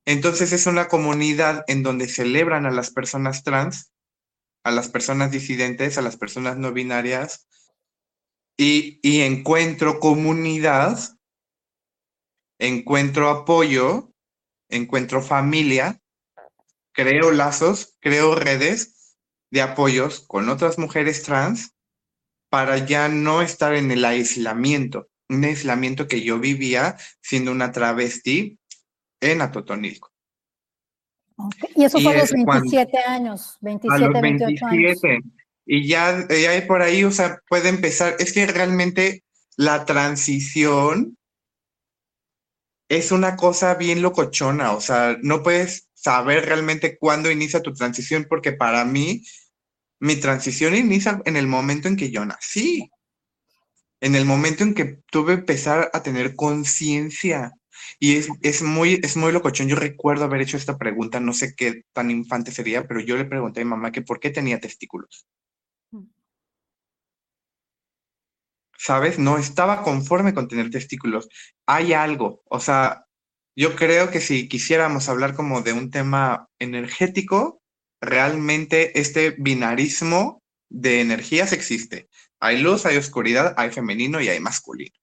S2: Entonces es una comunidad en donde celebran a las personas trans, a las personas disidentes, a las personas no binarias y, encuentro comunidad, encuentro apoyo, encuentro familia creo lazos, creo redes de apoyos con otras mujeres trans para ya no estar en el aislamiento, un aislamiento que yo vivía siendo una travesti en Atotonilco.
S1: Y eso fue a los 27 años, 27, a los 27.
S2: Y ya, ya por ahí, o sea, puede empezar, es que realmente la transición es una cosa bien locochona, o sea, no puedes saber realmente cuándo inicia tu transición, porque para mí, mi transición inicia en el momento en que yo nací, en el momento en que tuve que empezar a tener conciencia. Y es, es, muy, es muy locochón. Yo recuerdo haber hecho esta pregunta, no sé qué tan infante sería, pero yo le pregunté a mi mamá que por qué tenía testículos. ¿sabes? No estaba conforme con tener testículos. Hay algo, o sea, yo creo que si quisiéramos hablar como de un tema energético, realmente este binarismo de energías existe. Hay luz, hay oscuridad, hay femenino y hay masculino.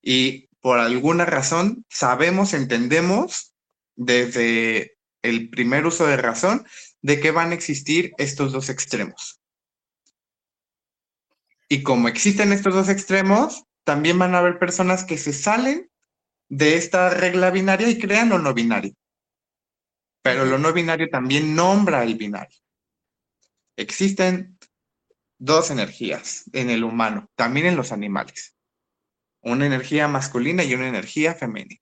S2: Y por alguna razón sabemos, entendemos desde el primer uso de razón de que van a existir estos dos extremos. Y como existen estos dos extremos, también van a haber personas que se salen de esta regla binaria y crean lo no binario. Pero lo no binario también nombra el binario. Existen dos energías en el humano, también en los animales. Una energía masculina y una energía femenina.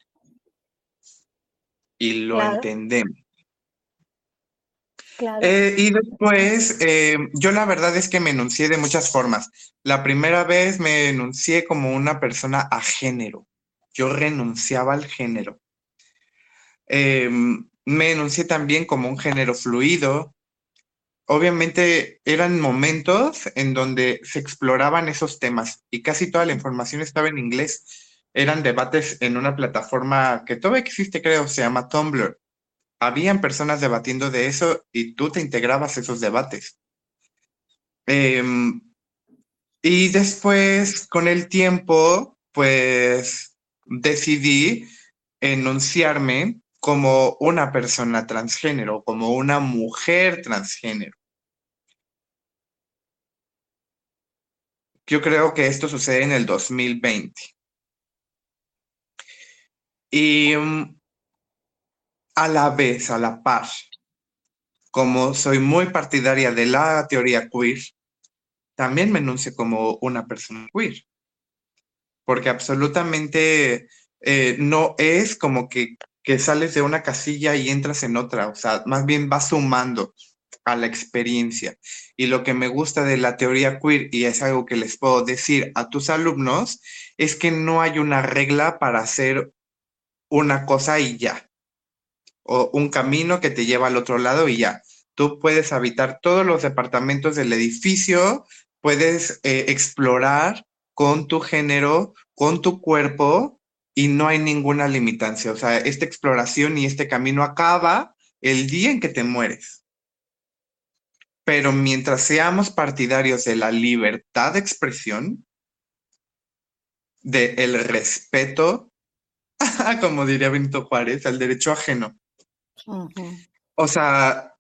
S2: Y lo entendemos. Eh, y después, eh, yo la verdad es que me enuncié de muchas formas. La primera vez me enuncié como una persona a género. Yo renunciaba al género. Em, me enuncié también como un género fluido. Obviamente eran momentos en donde se exploraban esos temas y casi toda la información estaba en inglés. Eran debates en una plataforma que todavía existe, creo, se llama Tumblr habían personas debatiendo de eso y tú te integrabas esos debates. Em, y después, con el tiempo, pues decidí enunciarme como una persona transgénero, como una mujer transgénero. Yo creo que esto sucede en el 2020. Y mm, a la vez, a la par, como soy muy partidaria de la teoría queer, también me enuncio como una persona queer. Porque absolutamente eh, no es como que, que sales de una casilla y entras en otra, o sea, más bien vas sumando a la experiencia. Y lo que me gusta de la teoría queer, y es algo que les puedo decir a tus alumnos, es que no hay una regla para hacer una cosa y ya o un camino que te lleva al otro lado y ya. Tú puedes habitar todos los departamentos del edificio, puedes eh, explorar con tu género, con tu cuerpo y no hay ninguna limitancia. O sea, esta exploración y este camino acaba el día en que te mueres. Pero mientras seamos partidarios de la libertad de expresión, del el respeto, [laughs] como diría Benito Juárez, al derecho ajeno, o sea,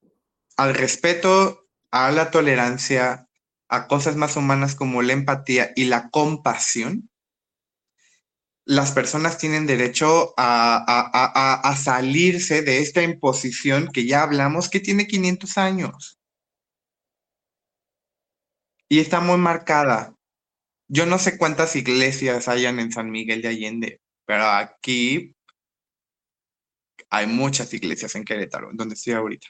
S2: al respeto, a la tolerancia, a cosas más humanas como la empatía y la compasión, las personas tienen derecho a, salirse de esta imposición que ya hablamos que tiene 500 años. Y está muy marcada. Yo no sé cuántas iglesias hayan en San Miguel de Allende, pero aquí hay muchas iglesias en Querétaro, donde estoy ahorita.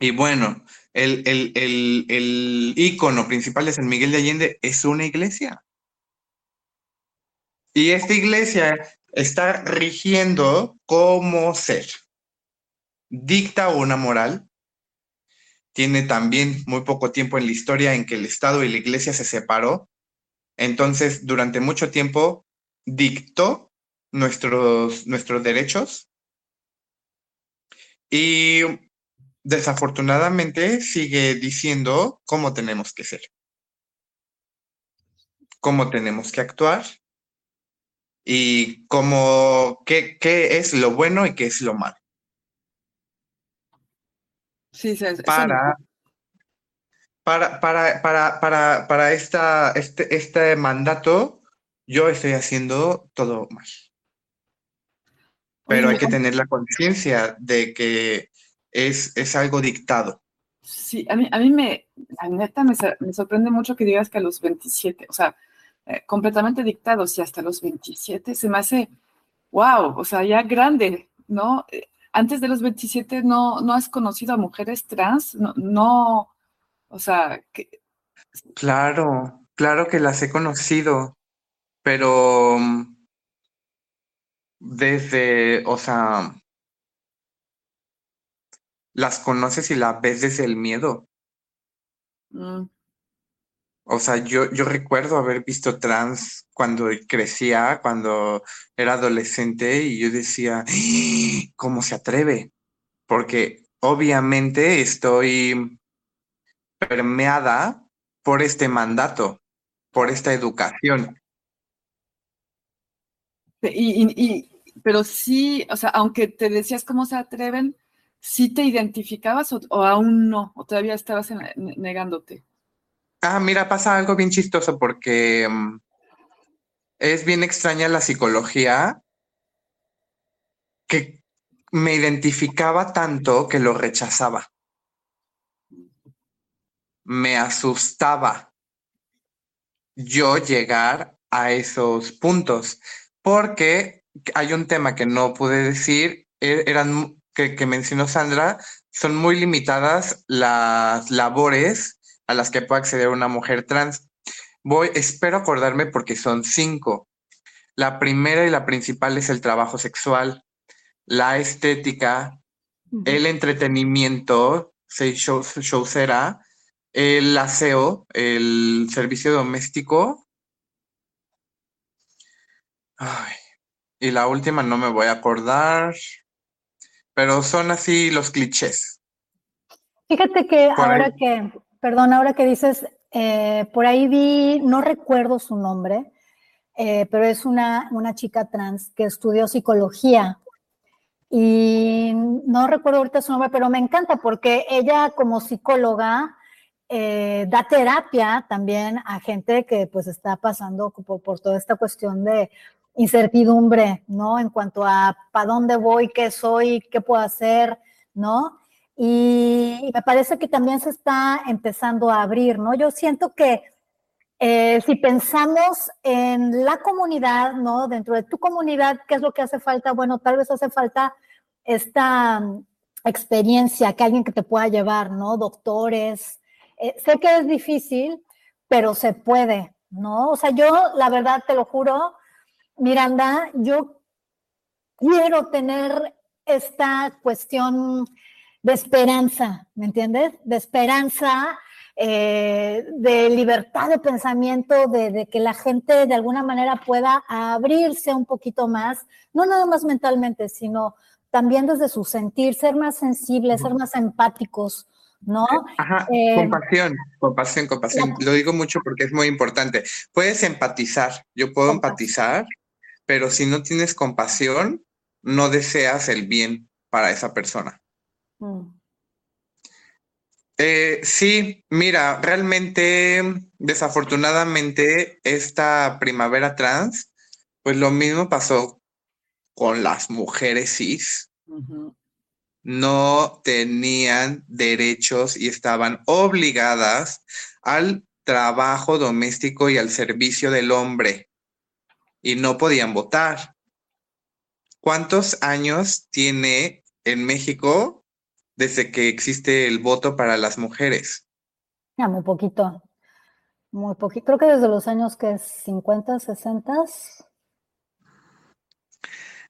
S2: Y bueno, el, el, el, el ícono principal de San Miguel de Allende es una iglesia. Y esta iglesia está rigiendo cómo ser. Dicta una moral. Tiene también muy poco tiempo en la historia en que el Estado y la iglesia se separó. Entonces, durante mucho tiempo dictó nuestros, nuestros derechos y desafortunadamente sigue diciendo cómo tenemos que ser, cómo tenemos que actuar y cómo, qué, qué es lo bueno y qué es lo malo.
S3: Sí, sí,
S2: para, para, para, para, para, para esta, este, este mandato, yo estoy haciendo todo mal. Pero hay que tener la conciencia de que es, es algo dictado.
S3: Sí, a mí, a mí me, la neta, me, me sorprende mucho que digas que a los 27, o sea, eh, completamente dictados y hasta los 27 se me hace, wow, o sea, ya grande, ¿no? Eh, antes de los 27 no, no has conocido a mujeres trans, no, no o sea, que...
S2: Claro, claro que las he conocido, pero desde, o sea, las conoces y las ves desde el miedo.
S3: Mm.
S2: O sea, yo, yo recuerdo haber visto trans cuando crecía, cuando era adolescente, y yo decía, ¡Ah! ¿cómo se atreve? Porque obviamente estoy permeada por este mandato, por esta educación.
S3: Y, pero sí, o sea, aunque te decías cómo se atreven, ¿sí te identificabas o, aún no? ¿O todavía estabas negándote?
S2: Ah, mira, pasa algo bien chistoso porque mm, es bien extraña la psicología que me identificaba tanto que lo rechazaba. Me asustaba yo llegar a esos puntos porque hay un tema que no pude decir, e, eran que, que mencionó Sandra, son muy limitadas las labores a las que puede acceder una mujer trans. Voy, espero acordarme porque son cinco. La primera y la principal es el trabajo sexual, la estética, el entretenimiento, show, showcera, el aseo, el servicio doméstico. y la última no me voy a acordar, pero son así los clichés.
S1: Fíjate que ahora que Perdón, ahora que dices, eh, por ahí vi, no recuerdo su nombre, eh, pero es una, una chica trans que estudió psicología. Y no recuerdo ahorita su nombre, pero me encanta porque ella como psicóloga eh, da terapia también a gente que pues está pasando por, por, toda esta cuestión de incertidumbre, ¿no? En cuanto a para dónde voy, qué soy, qué puedo hacer, ¿no? Y, me parece que también se está empezando a abrir, ¿no? Yo siento que eh, si pensamos en la comunidad, ¿no? Dentro de tu comunidad, ¿qué es lo que hace falta? Bueno, tal vez hace falta esta mm, experiencia, que alguien que te pueda llevar, ¿no? Doctores. Eh, sé que es difícil, pero se puede, ¿no? O sea, yo, la verdad, te lo juro, Miranda, yo quiero tener esta cuestión de esperanza, ¿me entiendes? De esperanza, eh, de libertad de pensamiento, de, que la gente de alguna manera pueda abrirse un poquito más, no nada más mentalmente, sino también desde su sentir, ser más sensibles, ser más empáticos, ¿no?
S2: Ajá, eh, compasión, compasión, compasión. Lo digo mucho porque es muy importante. Puedes empatizar, yo puedo empatizar, pero si no tienes compasión, no deseas el bien para esa persona. Mm. Eh, sí, mira, realmente, desafortunadamente, esta primavera trans, pues lo mismo pasó con las mujeres cis. No tenían derechos y estaban obligadas al trabajo doméstico y al servicio del hombre y no podían votar. ¿Cuántos años tiene en México desde que existe el voto para las mujeres?
S1: Ya, muy poquito. Muy poquito. Creo que desde los años que 50, 60.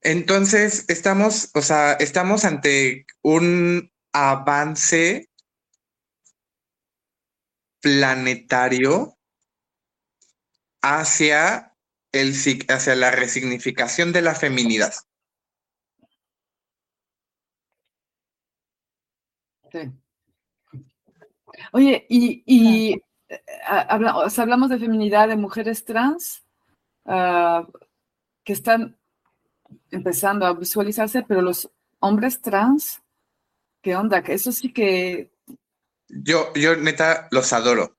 S2: Entonces, estamos, o sea, estamos ante un avance planetario hacia, el, hacia la resignificación de la feminidad.
S3: Oye, y, eh, hablamos de feminidad de mujeres trans ah, que están empezando a visualizarse, pero los hombres trans, ¿qué onda? Que eso sí que...
S2: Yo, yo neta los adoro.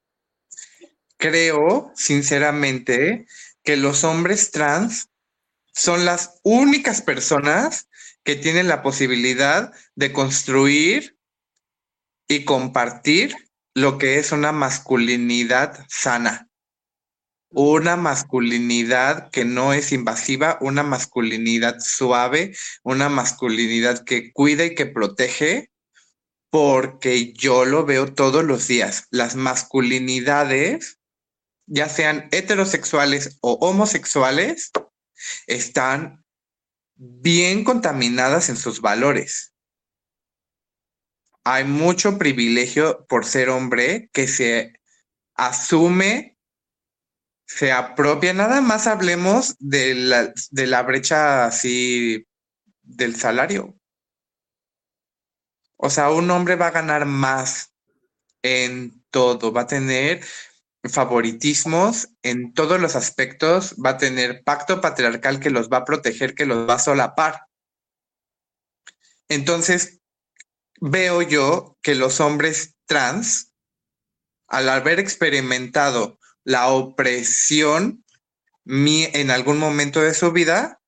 S2: Creo, sinceramente, que los hombres trans son las únicas personas que tienen la posibilidad de construir y compartir lo que es una masculinidad sana, una masculinidad que no es invasiva, una masculinidad suave, una masculinidad que cuida y que protege, porque yo lo veo todos los días. Las masculinidades, ya sean heterosexuales o homosexuales, están bien contaminadas en sus valores hay mucho privilegio por ser hombre que se asume, se apropia. Nada más hablemos de la, de la brecha así del salario. O sea, un hombre va a ganar más en todo, va a tener favoritismos en todos los aspectos, va a tener pacto patriarcal que los va a proteger, que los va a solapar. Entonces, veo yo que los hombres trans, al haber experimentado la opresión en algún momento de su vida,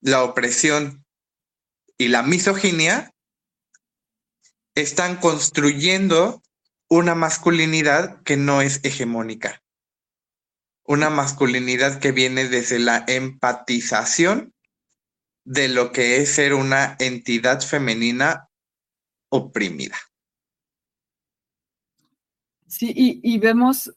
S2: la opresión y la misoginia, están construyendo una masculinidad que no es hegemónica, una masculinidad que viene desde la empatización de lo que es ser una entidad femenina oprimida.
S3: Sí, y, vemos uh,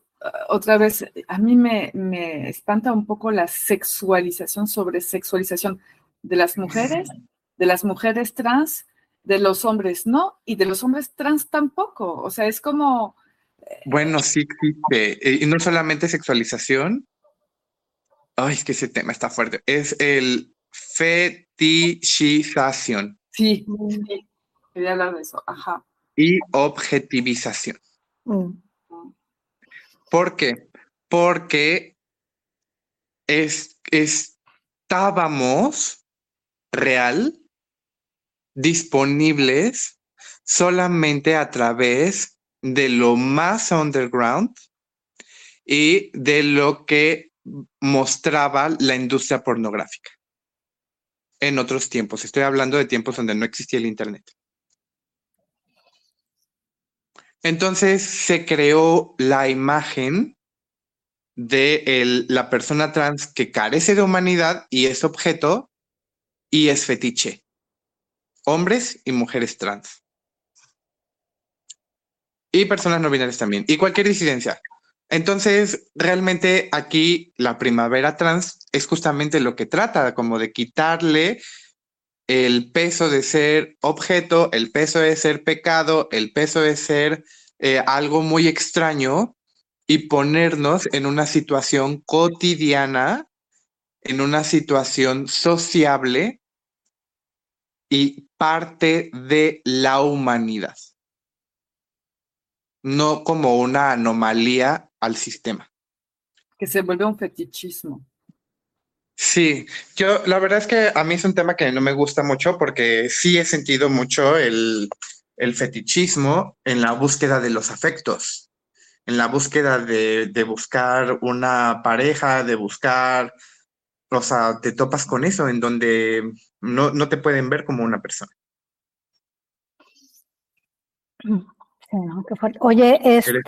S3: otra vez, a mí me, me, espanta un poco la sexualización sobre sexualización de las mujeres, [laughs] de las mujeres trans, de los hombres no, y de los hombres trans tampoco. O sea, es como...
S2: Eh, bueno, sí existe. Eh, y no solamente sexualización. Ay, es que ese tema está fuerte. Es el fetichización.
S3: Sí, sí. Quería hablar de eso. Ajá.
S2: Y objetivización. Mm. ¿Por qué? Porque es, estábamos real disponibles solamente a través de lo más underground y de lo que mostraba la industria pornográfica en otros tiempos. Estoy hablando de tiempos donde no existía el Internet. Entonces se creó la imagen de la persona trans que carece de humanidad y es objeto y es fetiche hombres y mujeres trans. Y personas no binarias también. Y cualquier disidencia. Entonces, realmente aquí la primavera trans es justamente lo que trata, como de quitarle el peso de ser objeto, el peso de ser pecado, el peso de ser eh, algo muy extraño y ponernos en una situación cotidiana, en una situación sociable y parte de la humanidad, no como una anomalía al sistema.
S3: Que se vuelve un fetichismo.
S2: Sí, yo la verdad es que a mí es un tema que no me gusta mucho porque sí he sentido mucho el, el fetichismo en la búsqueda de los afectos, en la búsqueda de, de buscar una pareja, de buscar, o sea, te topas con eso, en donde no, te pueden ver como una persona.
S1: Oye, este,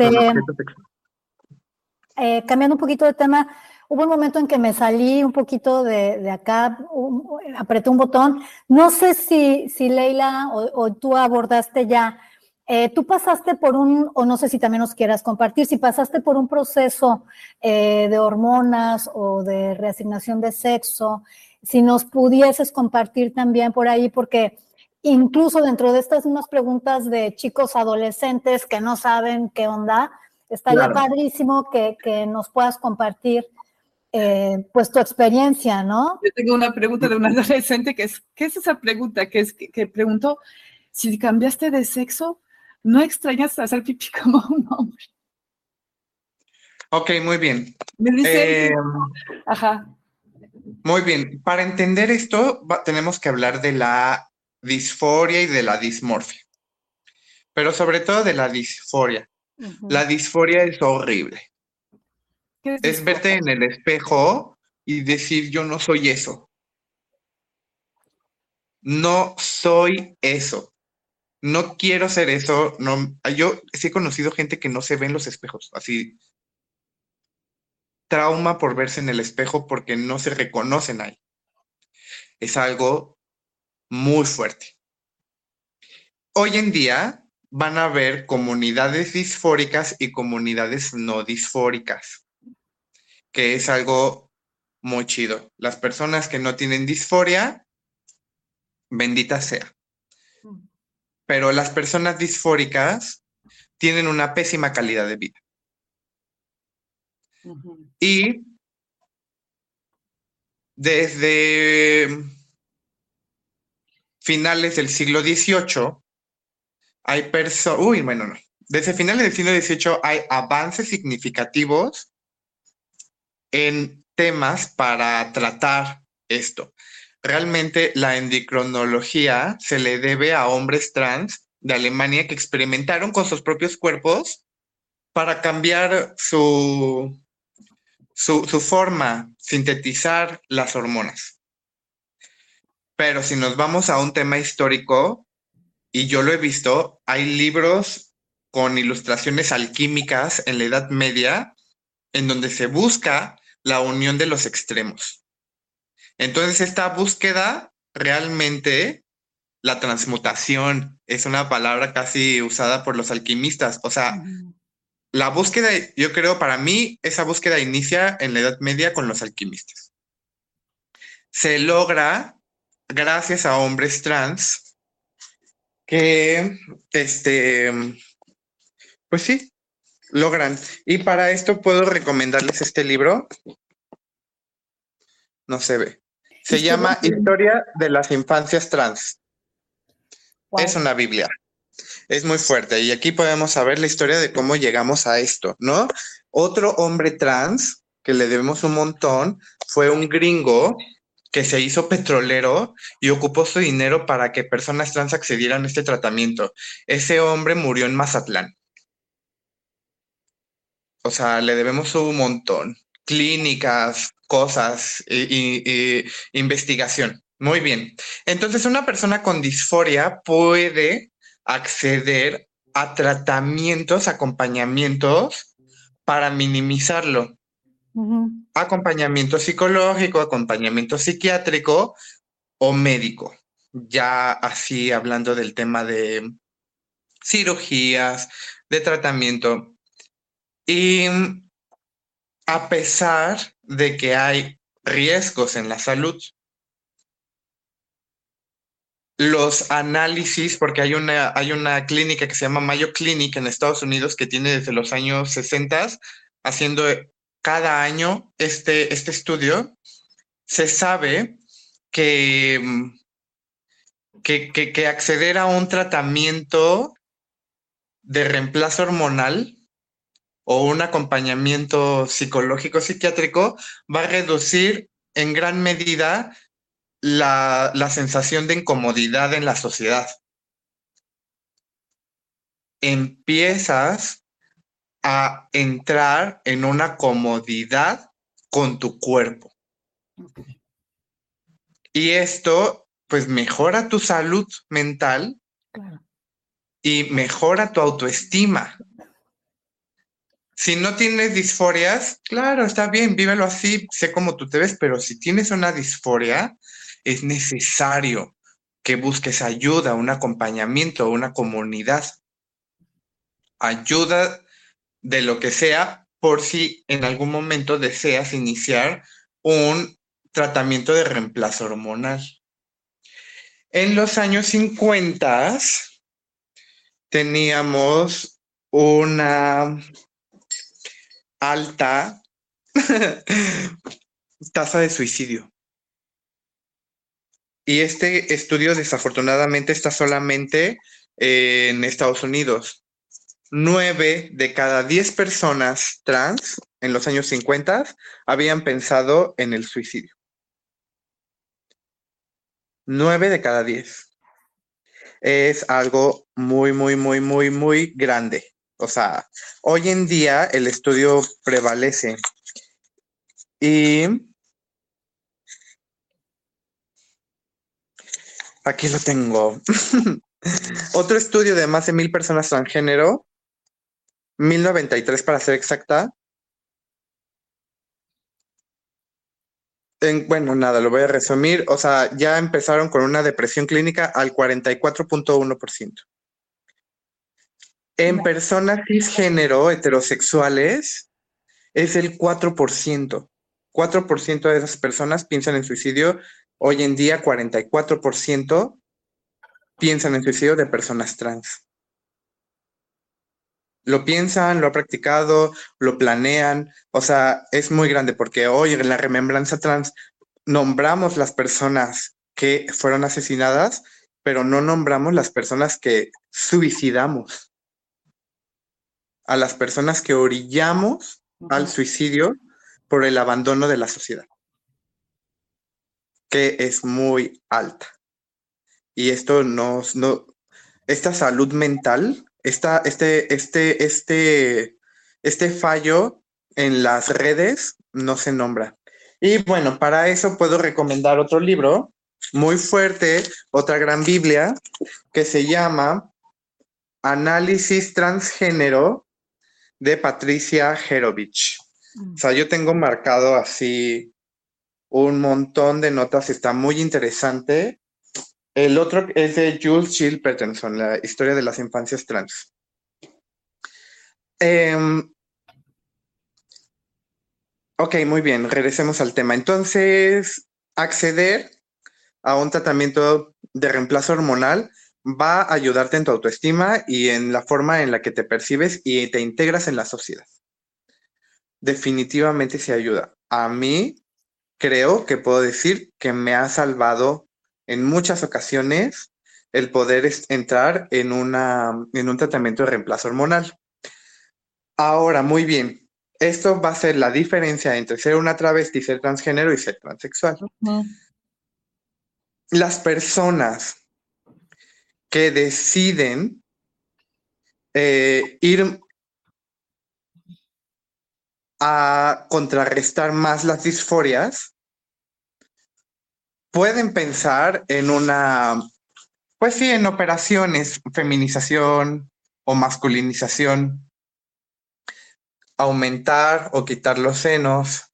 S1: eh, cambiando un poquito de tema, hubo un momento en que me salí un poquito de, acá, apreté un botón. No sé si, si Leila o, tú abordaste ya, eh, tú pasaste por un, o no sé si también nos quieras compartir, si pasaste por un proceso eh, de hormonas o de reasignación de sexo si nos pudieses compartir también por ahí, porque incluso dentro de estas mismas preguntas de chicos adolescentes que no saben qué onda, estaría padrísimo que, nos puedas compartir eh, pues tu experiencia, ¿no?
S3: Yo tengo una pregunta de un [laughs] adolescente que es, ¿qué es esa pregunta? Que es que, preguntó, si cambiaste de sexo, ¿no extrañas hacer pipí como un hombre?
S2: Ok, muy bien.
S3: Me dice, eh, ajá.
S2: Muy bien, para entender esto tenemos que hablar de la disforia y de la dismorfia, pero sobre todo de la disforia. La disforia es horrible. Es, verte en el espejo y decir yo no soy eso. No soy eso. No quiero ser eso. No, yo sí he conocido gente que no se ve en los espejos, así trauma por verse en el espejo porque no se reconocen ahí. Es algo muy fuerte. Hoy en día van a haber comunidades disfóricas y comunidades no disfóricas, que es algo muy chido. Las personas que no tienen disforia, bendita sea. Pero las personas disfóricas tienen una pésima calidad de vida. Y desde finales del siglo XVIII hay personas, uy, bueno, no. Desde finales del siglo XVIII hay avances significativos en temas para tratar esto. Realmente la endocrinología se le debe a hombres trans de Alemania que experimentaron con sus propios cuerpos para cambiar su, su, su forma, sintetizar las hormonas. Pero si nos vamos a un tema histórico, y yo lo he visto, hay libros con ilustraciones alquímicas en la Edad Media en donde se busca la unión de los extremos. Entonces, esta búsqueda realmente, la transmutación es una palabra casi usada por los alquimistas. O sea, la búsqueda, yo creo, para mí, esa búsqueda inicia en la Edad Media con los alquimistas. Se logra gracias a hombres trans que, este, pues sí, logran. Y para esto puedo recomendarles este libro. No se ve. Se llama Historia de las Infancias Trans. Es una Biblia. Es muy fuerte. Y aquí podemos saber la historia de cómo llegamos a esto, ¿no? Otro hombre trans que le debemos un montón fue un gringo que se hizo petrolero y ocupó su dinero para que personas trans accedieran a este tratamiento. Ese hombre murió en Mazatlán. O sea, le debemos un montón. Clínicas, cosas y, investigación. Muy bien. Entonces, una persona con disforia puede acceder a tratamientos, acompañamientos para minimizarlo. Acompañamiento psicológico, acompañamiento psiquiátrico o médico. Ya así hablando del tema de cirugías, de tratamiento. Y a pesar de que hay riesgos en la salud, los análisis, porque hay una, hay una clínica que se llama Mayo Clinic en Estados Unidos que tiene desde los años 60 haciendo cada año este, este estudio, se sabe que, que, que acceder a un tratamiento de reemplazo hormonal o un acompañamiento psicológico psiquiátrico va a reducir en gran medida la, sensación de incomodidad en la sociedad. Empiezas a entrar en una comodidad con tu cuerpo. Y esto, pues, mejora tu salud mental y mejora tu autoestima. Si no tienes disforias, claro, está bien, vívelo así, sé cómo tú te ves, pero si tienes una disforia, es necesario que busques ayuda, un acompañamiento, una comunidad. Ayuda de lo que sea por si en algún momento deseas iniciar un tratamiento de reemplazo hormonal. En los años 50 teníamos una alta [laughs] tasa de suicidio. Y este estudio desafortunadamente está solamente en Estados Unidos. Nueve de cada diez personas trans en los años 50 habían pensado en el suicidio. Nueve de cada diez. Es algo muy, muy, muy, muy, muy grande. O sea, hoy en día el estudio prevalece. Y aquí lo tengo. [laughs] Otro estudio de más de mil personas transgénero, 1093 para ser exacta. bueno, nada, lo voy a resumir. O sea, ya empezaron con una depresión clínica al 44.1%. En personas cisgénero heterosexuales es el 4%. 4% de esas personas piensan en suicidio. Hoy en día 44% piensan en suicidio de personas trans. lo piensan, lo ha practicado, lo planean. O sea, es muy grande porque hoy en la remembranza trans nombramos las personas que fueron asesinadas, pero no nombramos las personas que suicidamos. A las personas que orillamos al suicidio por el abandono de la sociedad, que es muy alta. Y esto nos, no, esta salud mental esta, este, este, este, este fallo en las redes no se nombra. Y bueno, para eso puedo recomendar otro libro muy fuerte, otra gran Biblia, que se llama Análisis Transgénero de Patricia Herovich. O sea, yo tengo marcado así un montón de notas, está muy interesante. El otro es de Jules Chill Peterson, la historia de las infancias trans. Em, ok, muy bien, regresemos al tema. Entonces, acceder a un tratamiento de reemplazo hormonal va a ayudarte en tu autoestima y en la forma en la que te percibes y te integras en la sociedad. Definitivamente se ayuda. A mí creo que puedo decir que me ha salvado en muchas ocasiones el poder entrar en, una, en un tratamiento de reemplazo hormonal. Ahora, muy bien, esto va a ser la diferencia entre ser una travesti, ser transgénero y ser transexual. Las personas que deciden eh, ir a contrarrestar más las disforias pueden pensar en una, pues sí, en operaciones, feminización o masculinización, aumentar o quitar los senos,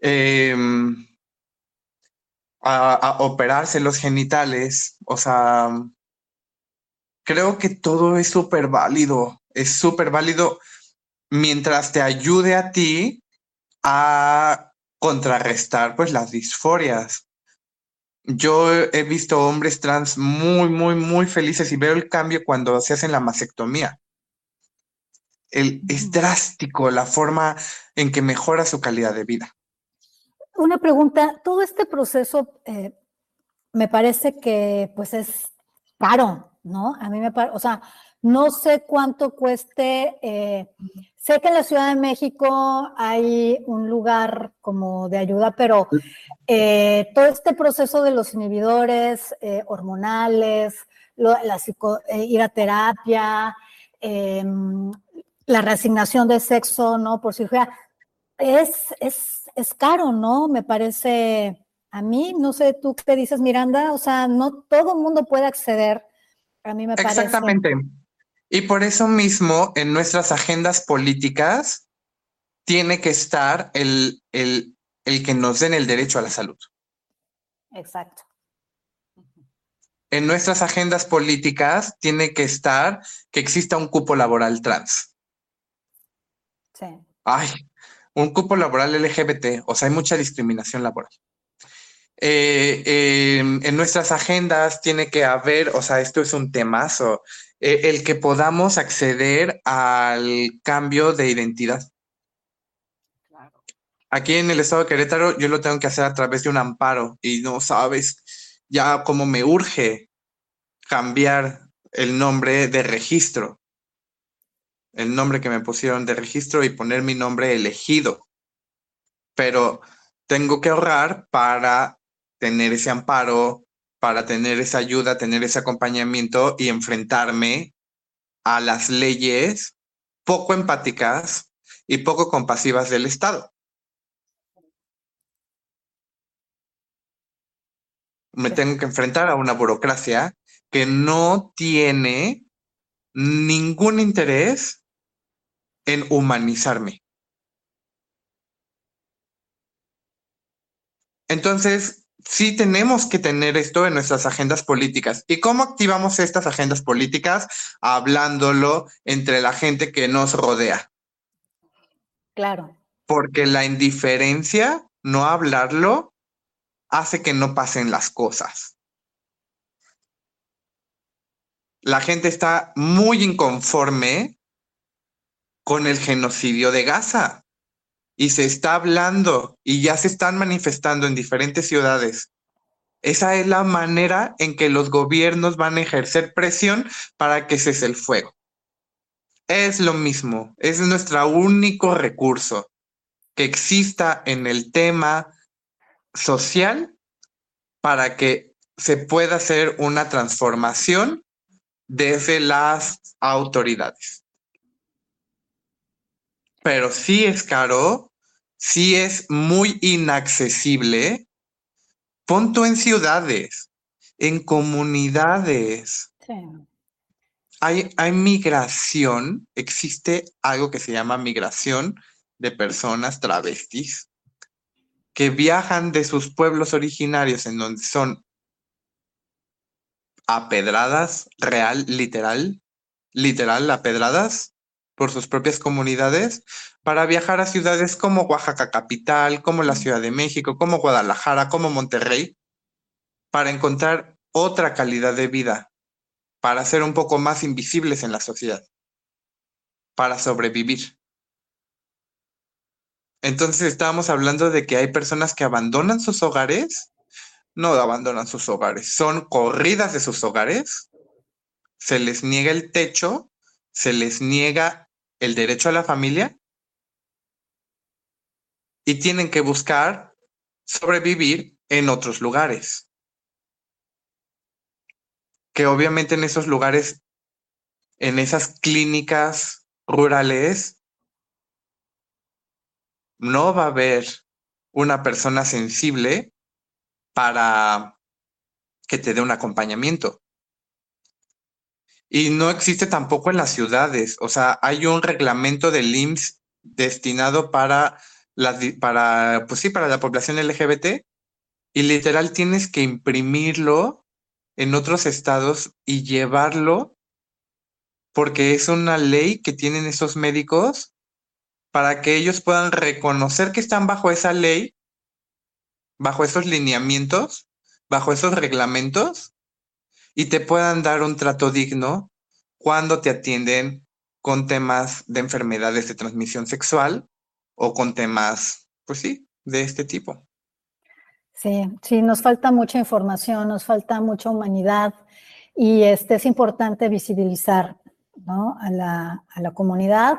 S2: em, a, operarse los genitales, o sea, creo que todo es súper válido, es súper válido mientras te ayude a ti a contrarrestar pues las disforias. Yo he visto hombres trans muy, muy, muy felices y veo el cambio cuando se hacen la mastectomía. es drástico la forma en que mejora su calidad de vida.
S1: Una pregunta, todo este proceso eh, me parece que pues es caro, ¿no? A mí me parece, o sea, no sé cuánto cueste. Eh, sé que en la Ciudad de México hay un lugar como de ayuda, pero eh, todo este proceso de los inhibidores hormonales, la ir a terapia, em, la reasignación de sexo, ¿no? Por cirugía, es, es, es caro, ¿no? Me parece a mí, no sé tú qué dices, Miranda, o sea, no todo el mundo puede acceder. A mí me parece.
S2: Exactamente. Y por eso mismo en nuestras agendas políticas tiene que estar el, el, el que nos den el derecho a la salud.
S1: Exacto.
S2: En nuestras agendas políticas tiene que estar que exista un cupo laboral trans.
S1: Sí.
S2: Ay, un cupo laboral LGBT, o sea, hay mucha discriminación laboral. Eh, en nuestras agendas tiene que haber, o sea, esto es un temazo, eh, el que podamos acceder al cambio de identidad. Aquí en el estado de Querétaro yo lo tengo que hacer a través de un amparo y no sabes ya cómo me urge cambiar el nombre de registro, el nombre que me pusieron de registro y poner mi nombre elegido. Pero tengo que ahorrar para tener ese amparo, para tener esa ayuda, tener ese acompañamiento y enfrentarme a las leyes poco empáticas y poco compasivas del Estado. Me tengo que enfrentar a una burocracia que no tiene ningún interés en humanizarme. Entonces, sí tenemos que tener esto en nuestras agendas políticas. ¿Y cómo activamos estas agendas políticas? Hablándolo entre la gente que nos rodea.
S1: Claro.
S2: Porque la indiferencia, no hablarlo, hace que no pasen las cosas. La gente está muy inconforme con el genocidio de Gaza. Y se está hablando y ya se están manifestando en diferentes ciudades. Esa es la manera en que los gobiernos van a ejercer presión para que cese el fuego. Es lo mismo, es nuestro único recurso que exista en el tema social para que se pueda hacer una transformación desde las autoridades. Pero sí es caro, sí es muy inaccesible. Punto en ciudades, en comunidades. Hay, hay migración, existe algo que se llama migración de personas travestis que viajan de sus pueblos originarios en donde son apedradas, real, literal, literal, apedradas por sus propias comunidades para viajar a ciudades como Oaxaca capital, como la Ciudad de México, como Guadalajara, como Monterrey, para encontrar otra calidad de vida, para ser un poco más invisibles en la sociedad, para sobrevivir. Entonces estábamos hablando de que hay personas que abandonan sus hogares. No abandonan sus hogares, son corridas de sus hogares, se les niega el techo, se les niega el derecho a la familia y tienen que buscar sobrevivir en otros lugares. Que obviamente en esos lugares, en esas clínicas rurales, no va a haber una persona sensible para que te dé un acompañamiento. Y no existe tampoco en las ciudades. O sea, hay un reglamento del IMSS destinado para para, pues sí, para la población LGBT y literal tienes que imprimirlo en otros estados y llevarlo porque es una ley que tienen esos médicos para que ellos puedan reconocer que están bajo esa ley bajo esos lineamientos, bajo esos reglamentos, y te puedan dar un trato digno cuando te atienden con temas de enfermedades de transmisión sexual o con temas, pues sí, de este tipo.
S1: Sí, sí, nos falta mucha información, nos falta mucha humanidad y este, es importante visibilizar ¿no? a, la, a la comunidad.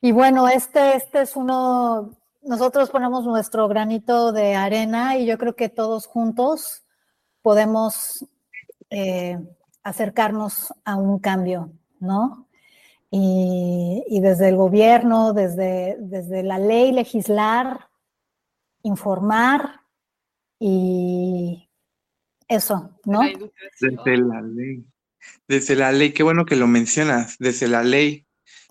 S1: Y bueno, este, este es uno nosotros ponemos nuestro granito de arena y yo creo que todos juntos podemos eh, acercarnos a un cambio, ¿no? Y, desde el gobierno, desde, desde la ley, legislar, informar y eso, ¿no?
S2: Desde la ley. Desde la ley, qué bueno que lo mencionas, desde la ley.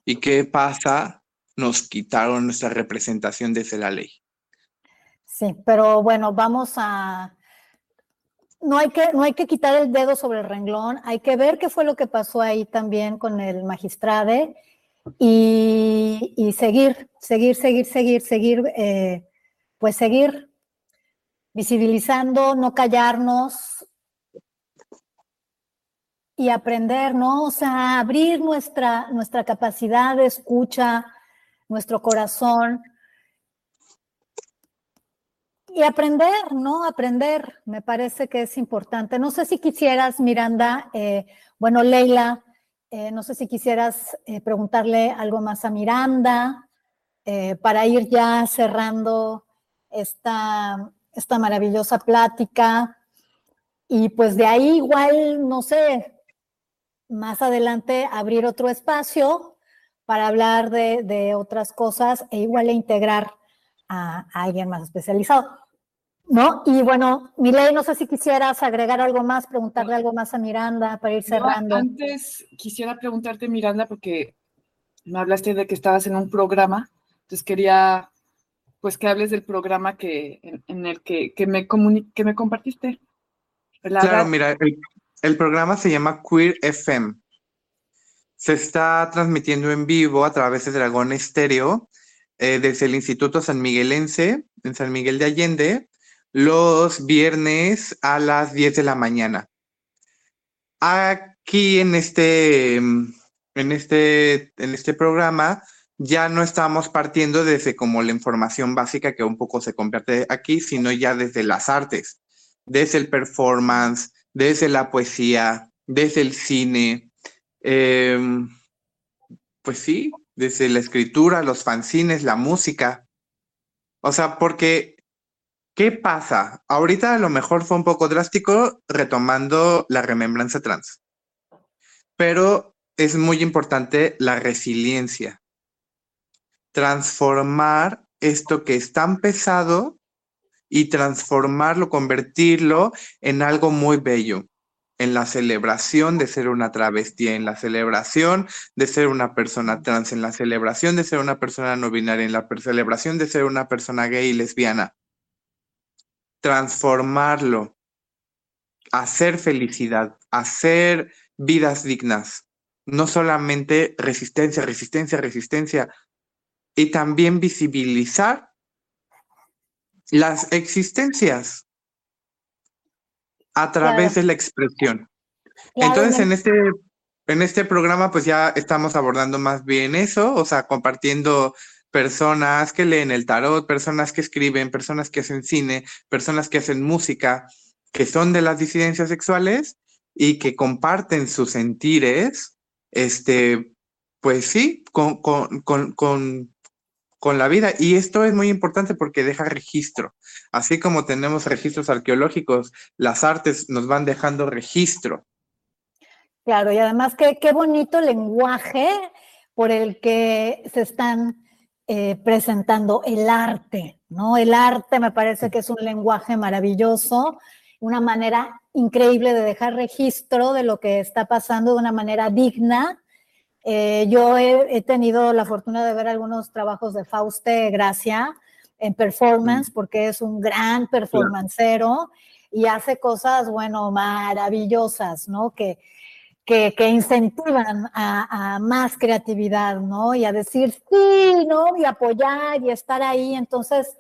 S2: ¿Y qué pasa nos quitaron nuestra representación desde la ley.
S1: Sí, pero bueno, vamos a... No hay, que, no hay que quitar el dedo sobre el renglón, hay que ver qué fue lo que pasó ahí también con el magistrade y, seguir, seguir, seguir, seguir, seguir, eh, pues seguir visibilizando, no callarnos y aprender, ¿no? O sea, abrir nuestra, nuestra capacidad de escucha, nuestro corazón. Y aprender, ¿no? Aprender, me parece que es importante. No sé si quisieras, Miranda, eh, bueno, Leila, eh, no sé si quisieras eh, preguntarle algo más a Miranda para ir ya cerrando esta, esta maravillosa plática. Y pues de ahí igual, no sé, más adelante abrir otro espacio para hablar de, otras cosas e igual e integrar a, alguien más especializado. ¿No? Y bueno, Miley, no sé si quisieras agregar algo más, preguntarle algo más a Miranda para ir cerrando.
S3: antes quisiera preguntarte, Miranda, porque me hablaste de que estabas en un programa, entonces quería pues que hables del programa que, en, el que, que me que me compartiste.
S2: claro, mira, el, el, programa se llama Queer FM se está transmitiendo en vivo a través de Dragón Estéreo eh, desde el Instituto San Miguelense en San Miguel de Allende los viernes a las 10 de la mañana. Aquí en este, en este, en este programa ya no estamos partiendo desde como la información básica que un poco se convierte aquí, sino ya desde las artes, desde el performance, desde la poesía, desde el cine, em, pues sí, desde la escritura, los fanzines, la música. O sea, porque, ¿qué pasa? Ahorita a lo mejor fue un poco drástico retomando la remembranza trans, pero es muy importante la resiliencia. Transformar esto que es tan pesado y transformarlo, convertirlo en algo muy bello en la celebración de ser una travesti, en la celebración de ser una persona trans, en la celebración de ser una persona no binaria, en la celebración de ser una persona gay y lesbiana. Transformarlo, hacer felicidad, hacer vidas dignas, no solamente resistencia, resistencia, resistencia, y también visibilizar las existencias a través de la expresión. Entonces, en este, en este programa, pues ya estamos abordando más bien eso, o sea, compartiendo personas que leen el tarot, personas que escriben, personas que hacen cine, personas que hacen música, que son de las disidencias sexuales y que comparten sus sentires, este, pues sí, con, con, con con la vida. Y esto es muy importante porque deja registro. Así como tenemos registros arqueológicos, las artes nos van dejando registro.
S1: Claro, y además qué, qué bonito lenguaje por el que se están eh, presentando el arte, ¿no? El arte me parece que es un lenguaje maravilloso, una manera increíble de dejar registro de lo que está pasando de una manera digna eh, yo he, tenido la fortuna de ver algunos trabajos de Fauste Gracia en performance, mm. porque es un gran performancero y hace cosas, bueno, maravillosas, ¿no? Que, que, incentivan a, más creatividad, ¿no? Y a decir sí, ¿no? Y apoyar y estar ahí. Entonces,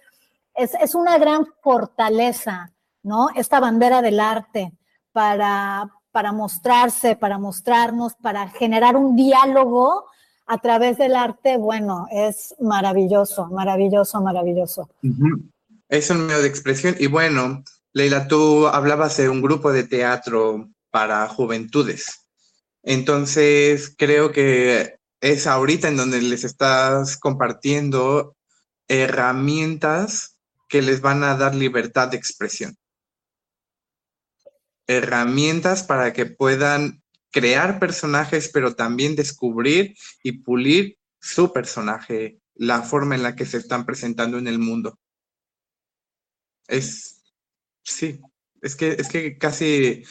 S1: es, es una gran fortaleza, ¿no? Esta bandera del arte para, para mostrarse, para mostrarnos, para generar un diálogo a través del arte, bueno, es maravilloso, maravilloso, maravilloso.
S2: Es un medio de expresión y bueno, Leila, tú hablabas de un grupo de teatro para juventudes. Entonces, creo que es ahorita en donde les estás compartiendo herramientas que les van a dar libertad de expresión herramientas para que puedan crear personajes, pero también descubrir y pulir su personaje, la forma en la que se están presentando en el mundo. Es, sí, es que, es que casi,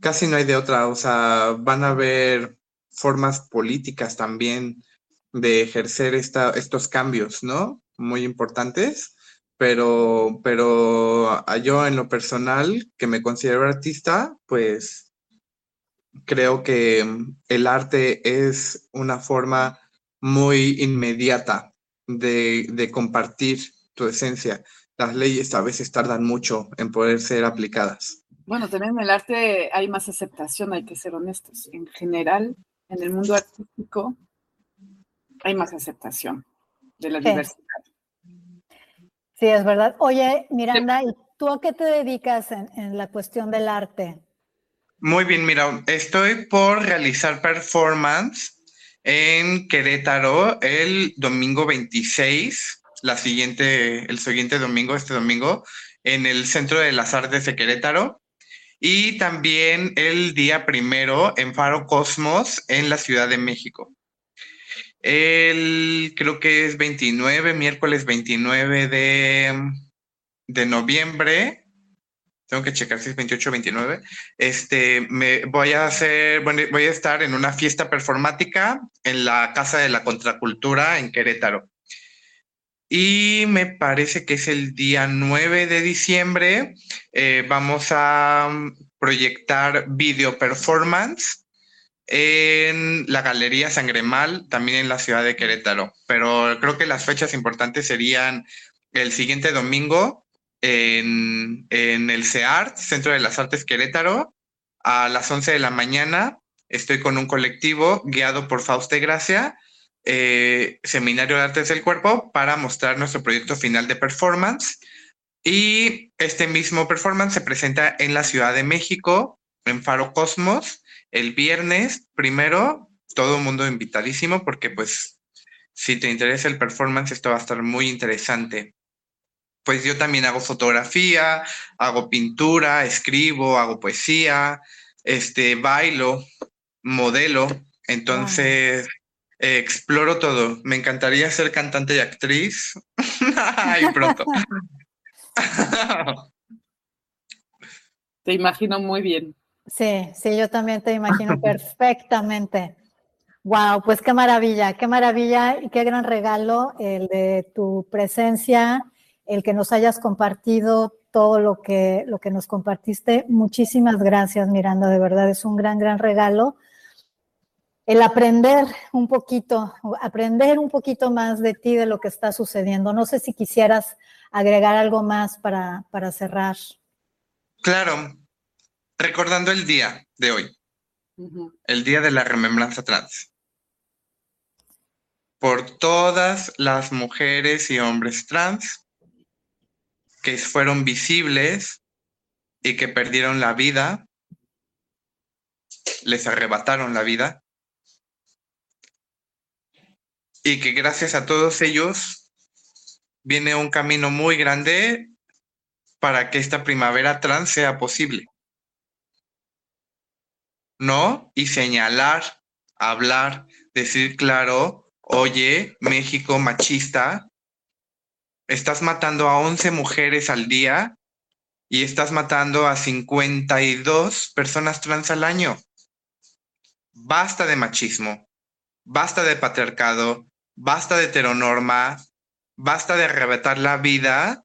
S2: casi no hay de otra, o sea, van a haber formas políticas también de ejercer esta, estos cambios, ¿no? Muy importantes pero, pero yo en lo personal, que me considero artista, pues creo que el arte es una forma muy inmediata de, compartir tu esencia. Las leyes a veces tardan mucho en poder ser aplicadas.
S3: Bueno, también en el arte hay más aceptación, hay que ser honestos. En general, en el mundo artístico hay más aceptación de la diversidad.
S1: Sí, es verdad. Oye, Miranda, ¿y tú a qué te dedicas en, la cuestión del arte?
S2: Muy bien, mira, estoy por realizar performance en Querétaro el domingo 26, la siguiente, el siguiente domingo, este domingo, en el Centro de las Artes de Querétaro. Y también el día primero en Faro Cosmos en la Ciudad de México. El, creo que es 29, miércoles 29 de, de noviembre. Tengo que checar si es 28 o 29. Este, me voy a hacer, bueno, voy a estar en una fiesta performática en la Casa de la Contracultura en Querétaro. Y me parece que es el día 9 de diciembre. Eh, vamos a proyectar video performance en la Galería Sangremal, también en la ciudad de Querétaro. Pero creo que las fechas importantes serían el siguiente domingo en, el CEART, Centro de las Artes Querétaro, a las 11 de la mañana, estoy con un colectivo guiado por Fauste Gracia, eh, Seminario de Artes del Cuerpo, para mostrar nuestro proyecto final de performance. Y este mismo performance se presenta en la Ciudad de México, en Faro Cosmos, el viernes primero. Todo el mundo invitadísimo porque pues si te interesa el performance, esto va a estar muy interesante. Pues yo también hago fotografía, hago pintura, escribo, hago poesía, este, bailo, modelo. Entonces, exploro todo. Me encantaría ser cantante y actriz. [laughs] Ay, pronto. [laughs]
S3: te imagino muy bien.
S1: Sí, sí, yo también te imagino [laughs] perfectamente. Wow, pues qué maravilla, qué maravilla y qué gran regalo el de tu presencia, el que nos hayas compartido todo lo que, lo que nos compartiste. Muchísimas gracias, Miranda, de verdad es un gran, gran regalo. El aprender un poquito, aprender un poquito más de ti, de lo que está sucediendo. No sé si quisieras agregar algo más para, para cerrar.
S2: Claro, recordando el día de hoy, el día de la remembranza trans. Por todas las mujeres y hombres trans que fueron visibles y que perdieron la vida, les arrebataron la vida, y que gracias a todos ellos viene un camino muy grande para que esta primavera trans sea posible. ¿No? Y señalar, hablar, decir claro, oye, México machista, estás matando a 11 mujeres al día y estás matando a 52 personas trans al año. Basta de machismo, basta de patriarcado, basta de heteronorma, basta de arrebatar la vida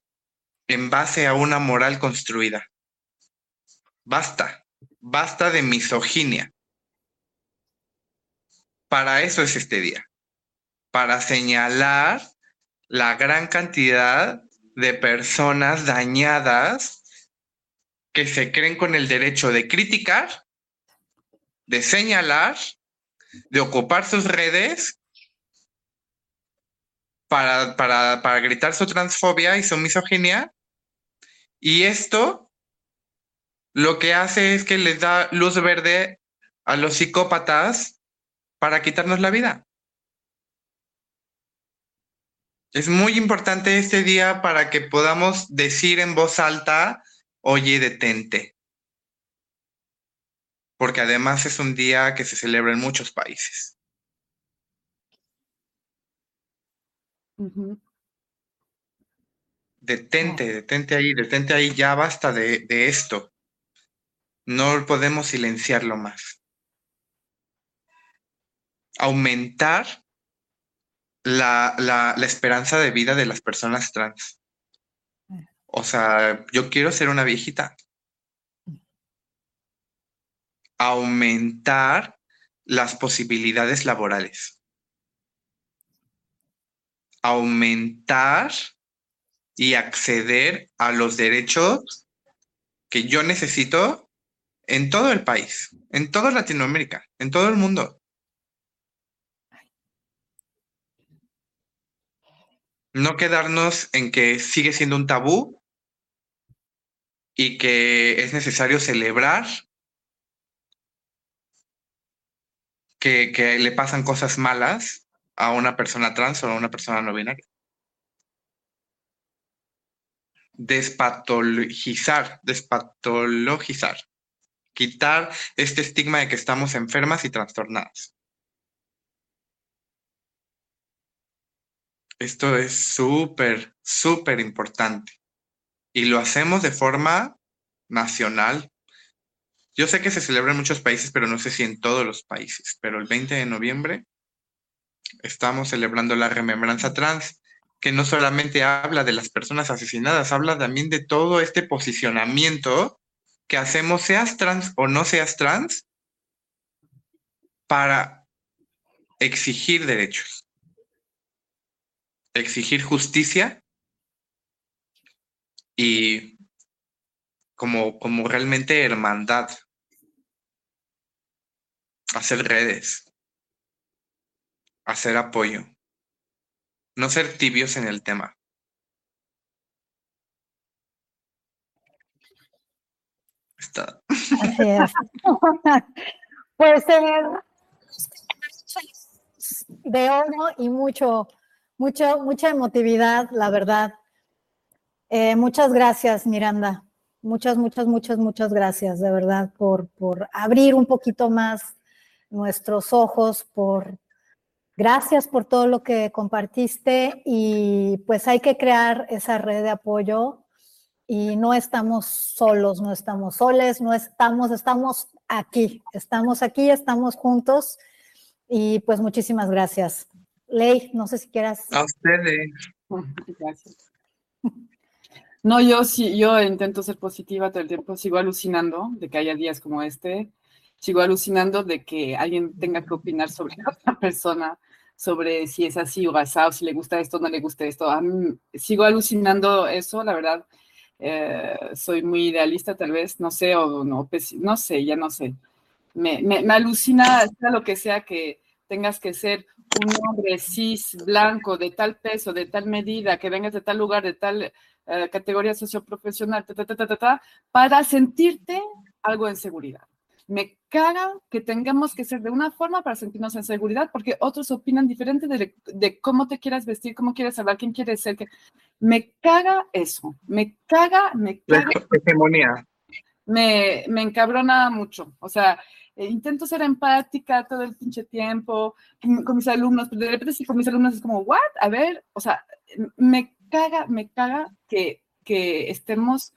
S2: en base a una moral construida. Basta. Basta de misoginia. Para eso es este día. Para señalar la gran cantidad de personas dañadas que se creen con el derecho de criticar, de señalar, de ocupar sus redes para, para, para gritar su transfobia y su misoginia. Y esto lo que hace es que les da luz verde a los psicópatas para quitarnos la vida. Es muy importante este día para que podamos decir en voz alta, oye, detente. Porque además es un día que se celebra en muchos países. Detente, detente ahí, detente ahí, ya basta de, de esto. No podemos silenciarlo más. Aumentar la, la, esperanza de vida de las personas trans. O sea, yo quiero ser una viejita. Aumentar las posibilidades laborales. Aumentar y acceder a los derechos que yo necesito en todo el país, en toda Latinoamérica, en todo el mundo. No quedarnos en que sigue siendo un tabú y que es necesario celebrar que, que le pasan cosas malas a una persona trans o a una persona no binaria. Despatologizar, despatologizar quitar este estigma de que estamos enfermas y trastornadas. Esto es súper, súper importante. Y lo hacemos de forma nacional. Yo sé que se celebra en muchos países, pero no sé si en todos los países. Pero el 20 de noviembre estamos celebrando la remembranza trans, que no solamente habla de las personas asesinadas, habla también de todo este posicionamiento que hacemos, seas trans o no seas trans, para exigir derechos, exigir justicia y como, como realmente hermandad. hacer redes, hacer apoyo, no ser tibios en el tema. Está.
S1: Así es. [laughs] pues eh, de oro y mucho, mucho, mucha emotividad, la verdad. Eh, muchas gracias, Miranda. Muchas, muchas, muchas, muchas gracias, de verdad, por, por abrir un poquito más nuestros ojos, por gracias por todo lo que compartiste y pues hay que crear esa red de apoyo y no estamos solos, no estamos soles, no estamos, estamos aquí, estamos aquí, estamos juntos y pues muchísimas gracias. Ley, no sé si quieras.
S2: A ustedes.
S3: Gracias. No, yo sí, yo intento ser positiva todo el tiempo, sigo alucinando de que haya días como este, sigo alucinando de que alguien tenga que opinar sobre [laughs] otra persona, sobre si es así o asado, si le gusta esto o no le gusta esto. sigo alucinando eso, la verdad. Eh, soy muy idealista tal vez, no sé, o no, no sé, ya no sé. Me, me, alucina, sea lo que sea que tengas que ser un hombre cis, blanco, de tal peso, de tal medida, que vengas de tal lugar, de tal eh, categoría socioprofesional, ta, para sentirte algo en seguridad. Me caga que tengamos que ser de una forma para sentirnos en seguridad, porque otros opinan diferente de, cómo te quieras vestir, cómo quieres hablar, quién quieres ser. Que... Me caga eso, me caga, me caga.
S2: La hegemonía.
S3: Me, me encabrona mucho. O sea, eh, intento ser empática todo el pinche tiempo con mis alumnos, pero de repente si con mis alumnos es como, ¿what? A ver, o sea, me caga, me caga que, que estemos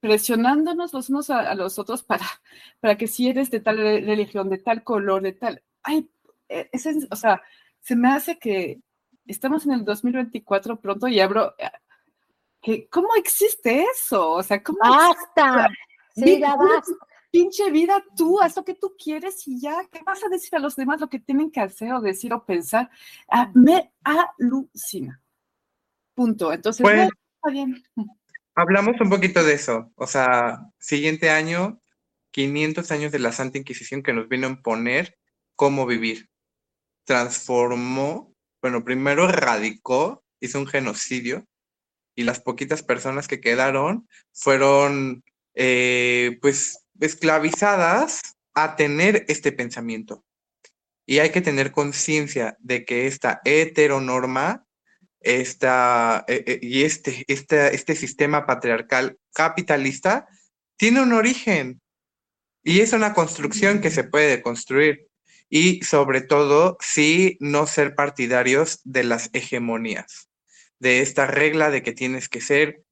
S3: presionándonos los unos a, los otros para, [laughs] para que si eres de tal religión, de tal color, de tal, ay, e, ese, o sea, se me hace que estamos en el 2024 pronto y abro, eh, que, ¿cómo existe eso? O sea, ¿cómo?
S1: Basta, sí, ya basta.
S3: Pinche vida, tú, haz lo que tú quieres y ya, ¿qué vas a decir a los demás lo que tienen que hacer o decir o pensar? Ah, me alucina. Punto. Entonces,
S2: pues, está bien. Hablamos un poquito de eso. O sea, siguiente año, 500 años de la Santa Inquisición que nos vino a imponer cómo vivir. Transformó, bueno, primero erradicó, hizo un genocidio y las poquitas personas que quedaron fueron, eh, pues, esclavizadas a tener este pensamiento. Y hay que tener conciencia de que esta heteronorma esta, eh, eh, y este, este, este sistema patriarcal capitalista tiene un origen y es una construcción que se puede construir y sobre todo si no ser partidarios de las hegemonías, de esta regla de que tienes que ser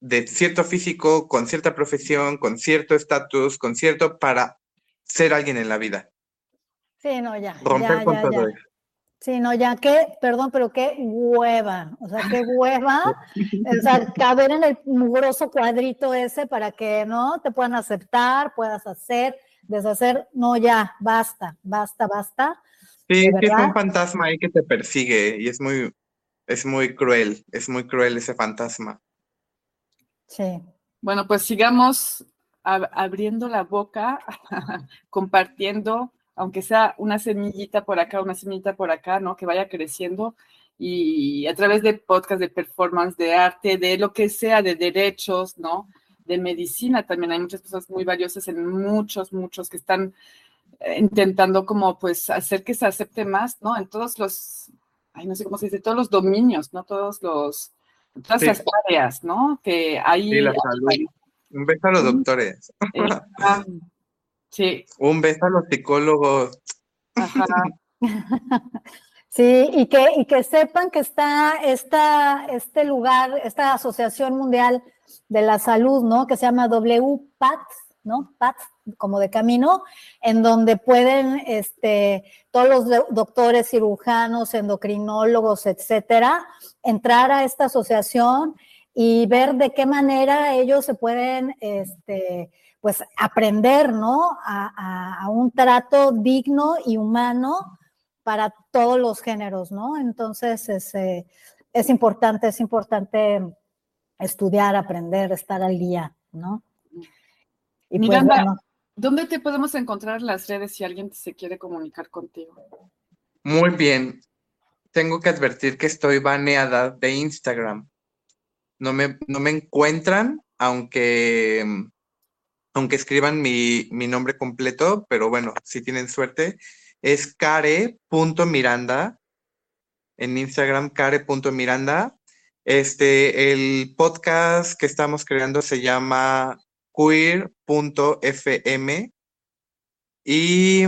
S2: de cierto físico, con cierta profesión, con cierto estatus, con cierto para ser alguien en la vida.
S1: Sí, no, ya. Romper con todo eso. Sí, no, ya que, perdón, pero qué hueva, o sea, qué hueva, [laughs] o sea, caber en el mugroso cuadrito ese para que, ¿no? Te puedan aceptar, puedas hacer, deshacer, no, ya, basta, basta, basta.
S2: Sí, es un fantasma ahí que te persigue y es muy, es muy cruel, es muy cruel ese fantasma.
S1: Sí.
S3: Bueno, pues sigamos abriendo la boca, [laughs] compartiendo aunque sea una semillita por acá, una semillita por acá, ¿no? Que vaya creciendo y a través de podcast, de performance, de arte, de lo que sea, de derechos, ¿no? De medicina también hay muchas cosas muy valiosas en muchos, muchos que están eh, intentando como pues hacer que se acepte más, ¿no? En todos los, ay, no sé cómo se dice, todos los dominios, ¿no? Todos los, todas las áreas, ¿no? Que hay.
S2: Sí, la salud. Un beso a los doctores.
S3: Sí.
S2: Un beso a los psicólogos. [laughs]
S1: Sí, y que, y que sepan que está esta, este lugar, esta Asociación Mundial de la Salud, ¿no? Que se llama WPAT, ¿no? PAT, como de camino, en donde pueden, este, todos los doctores, cirujanos, endocrinólogos, etcétera, entrar a esta asociación y ver de qué manera ellos se pueden, este, pues aprender, ¿no? A, un trato digno y humano para todos los géneros, ¿no? Entonces es, eh, es importante, es importante estudiar, aprender, estar al día, ¿no?
S3: Y pues, ¿Dónde te podemos encontrar en las redes si alguien se quiere comunicar contigo?
S2: Muy bien. Tengo que advertir que estoy baneada de Instagram. No me, no me encuentran, aunque, aunque escriban mi, mi nombre completo, pero bueno, si tienen suerte, es care.miranda. En Instagram, care.miranda. Este, el podcast que estamos creando se llama queer.fm. Y,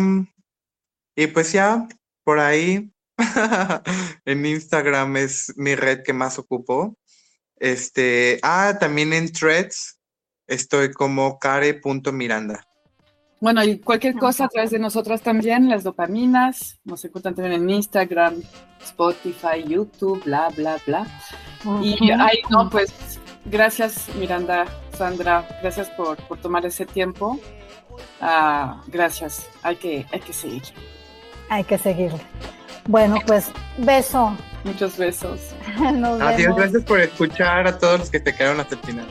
S2: y pues ya, por ahí, [laughs] en Instagram es mi red que más ocupo. Este, ah, también en threads estoy como care.miranda.
S3: Bueno, y cualquier cosa a través de nosotras también, las dopaminas, nos encuentran también en Instagram, Spotify, YouTube, bla, bla, bla. Y ahí, no, pues, gracias Miranda, Sandra, gracias por, por tomar ese tiempo. Ah, gracias, hay que, hay que seguir.
S1: Hay que seguir. Bueno, pues, beso.
S3: Muchos besos. [laughs]
S2: Adiós, gracias por escuchar a todos los que te quedaron hasta el final.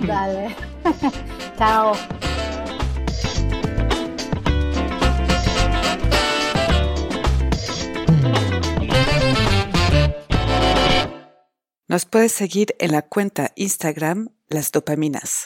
S1: Dale. [laughs] Chao.
S4: Nos puedes seguir en la cuenta Instagram Las Dopaminas.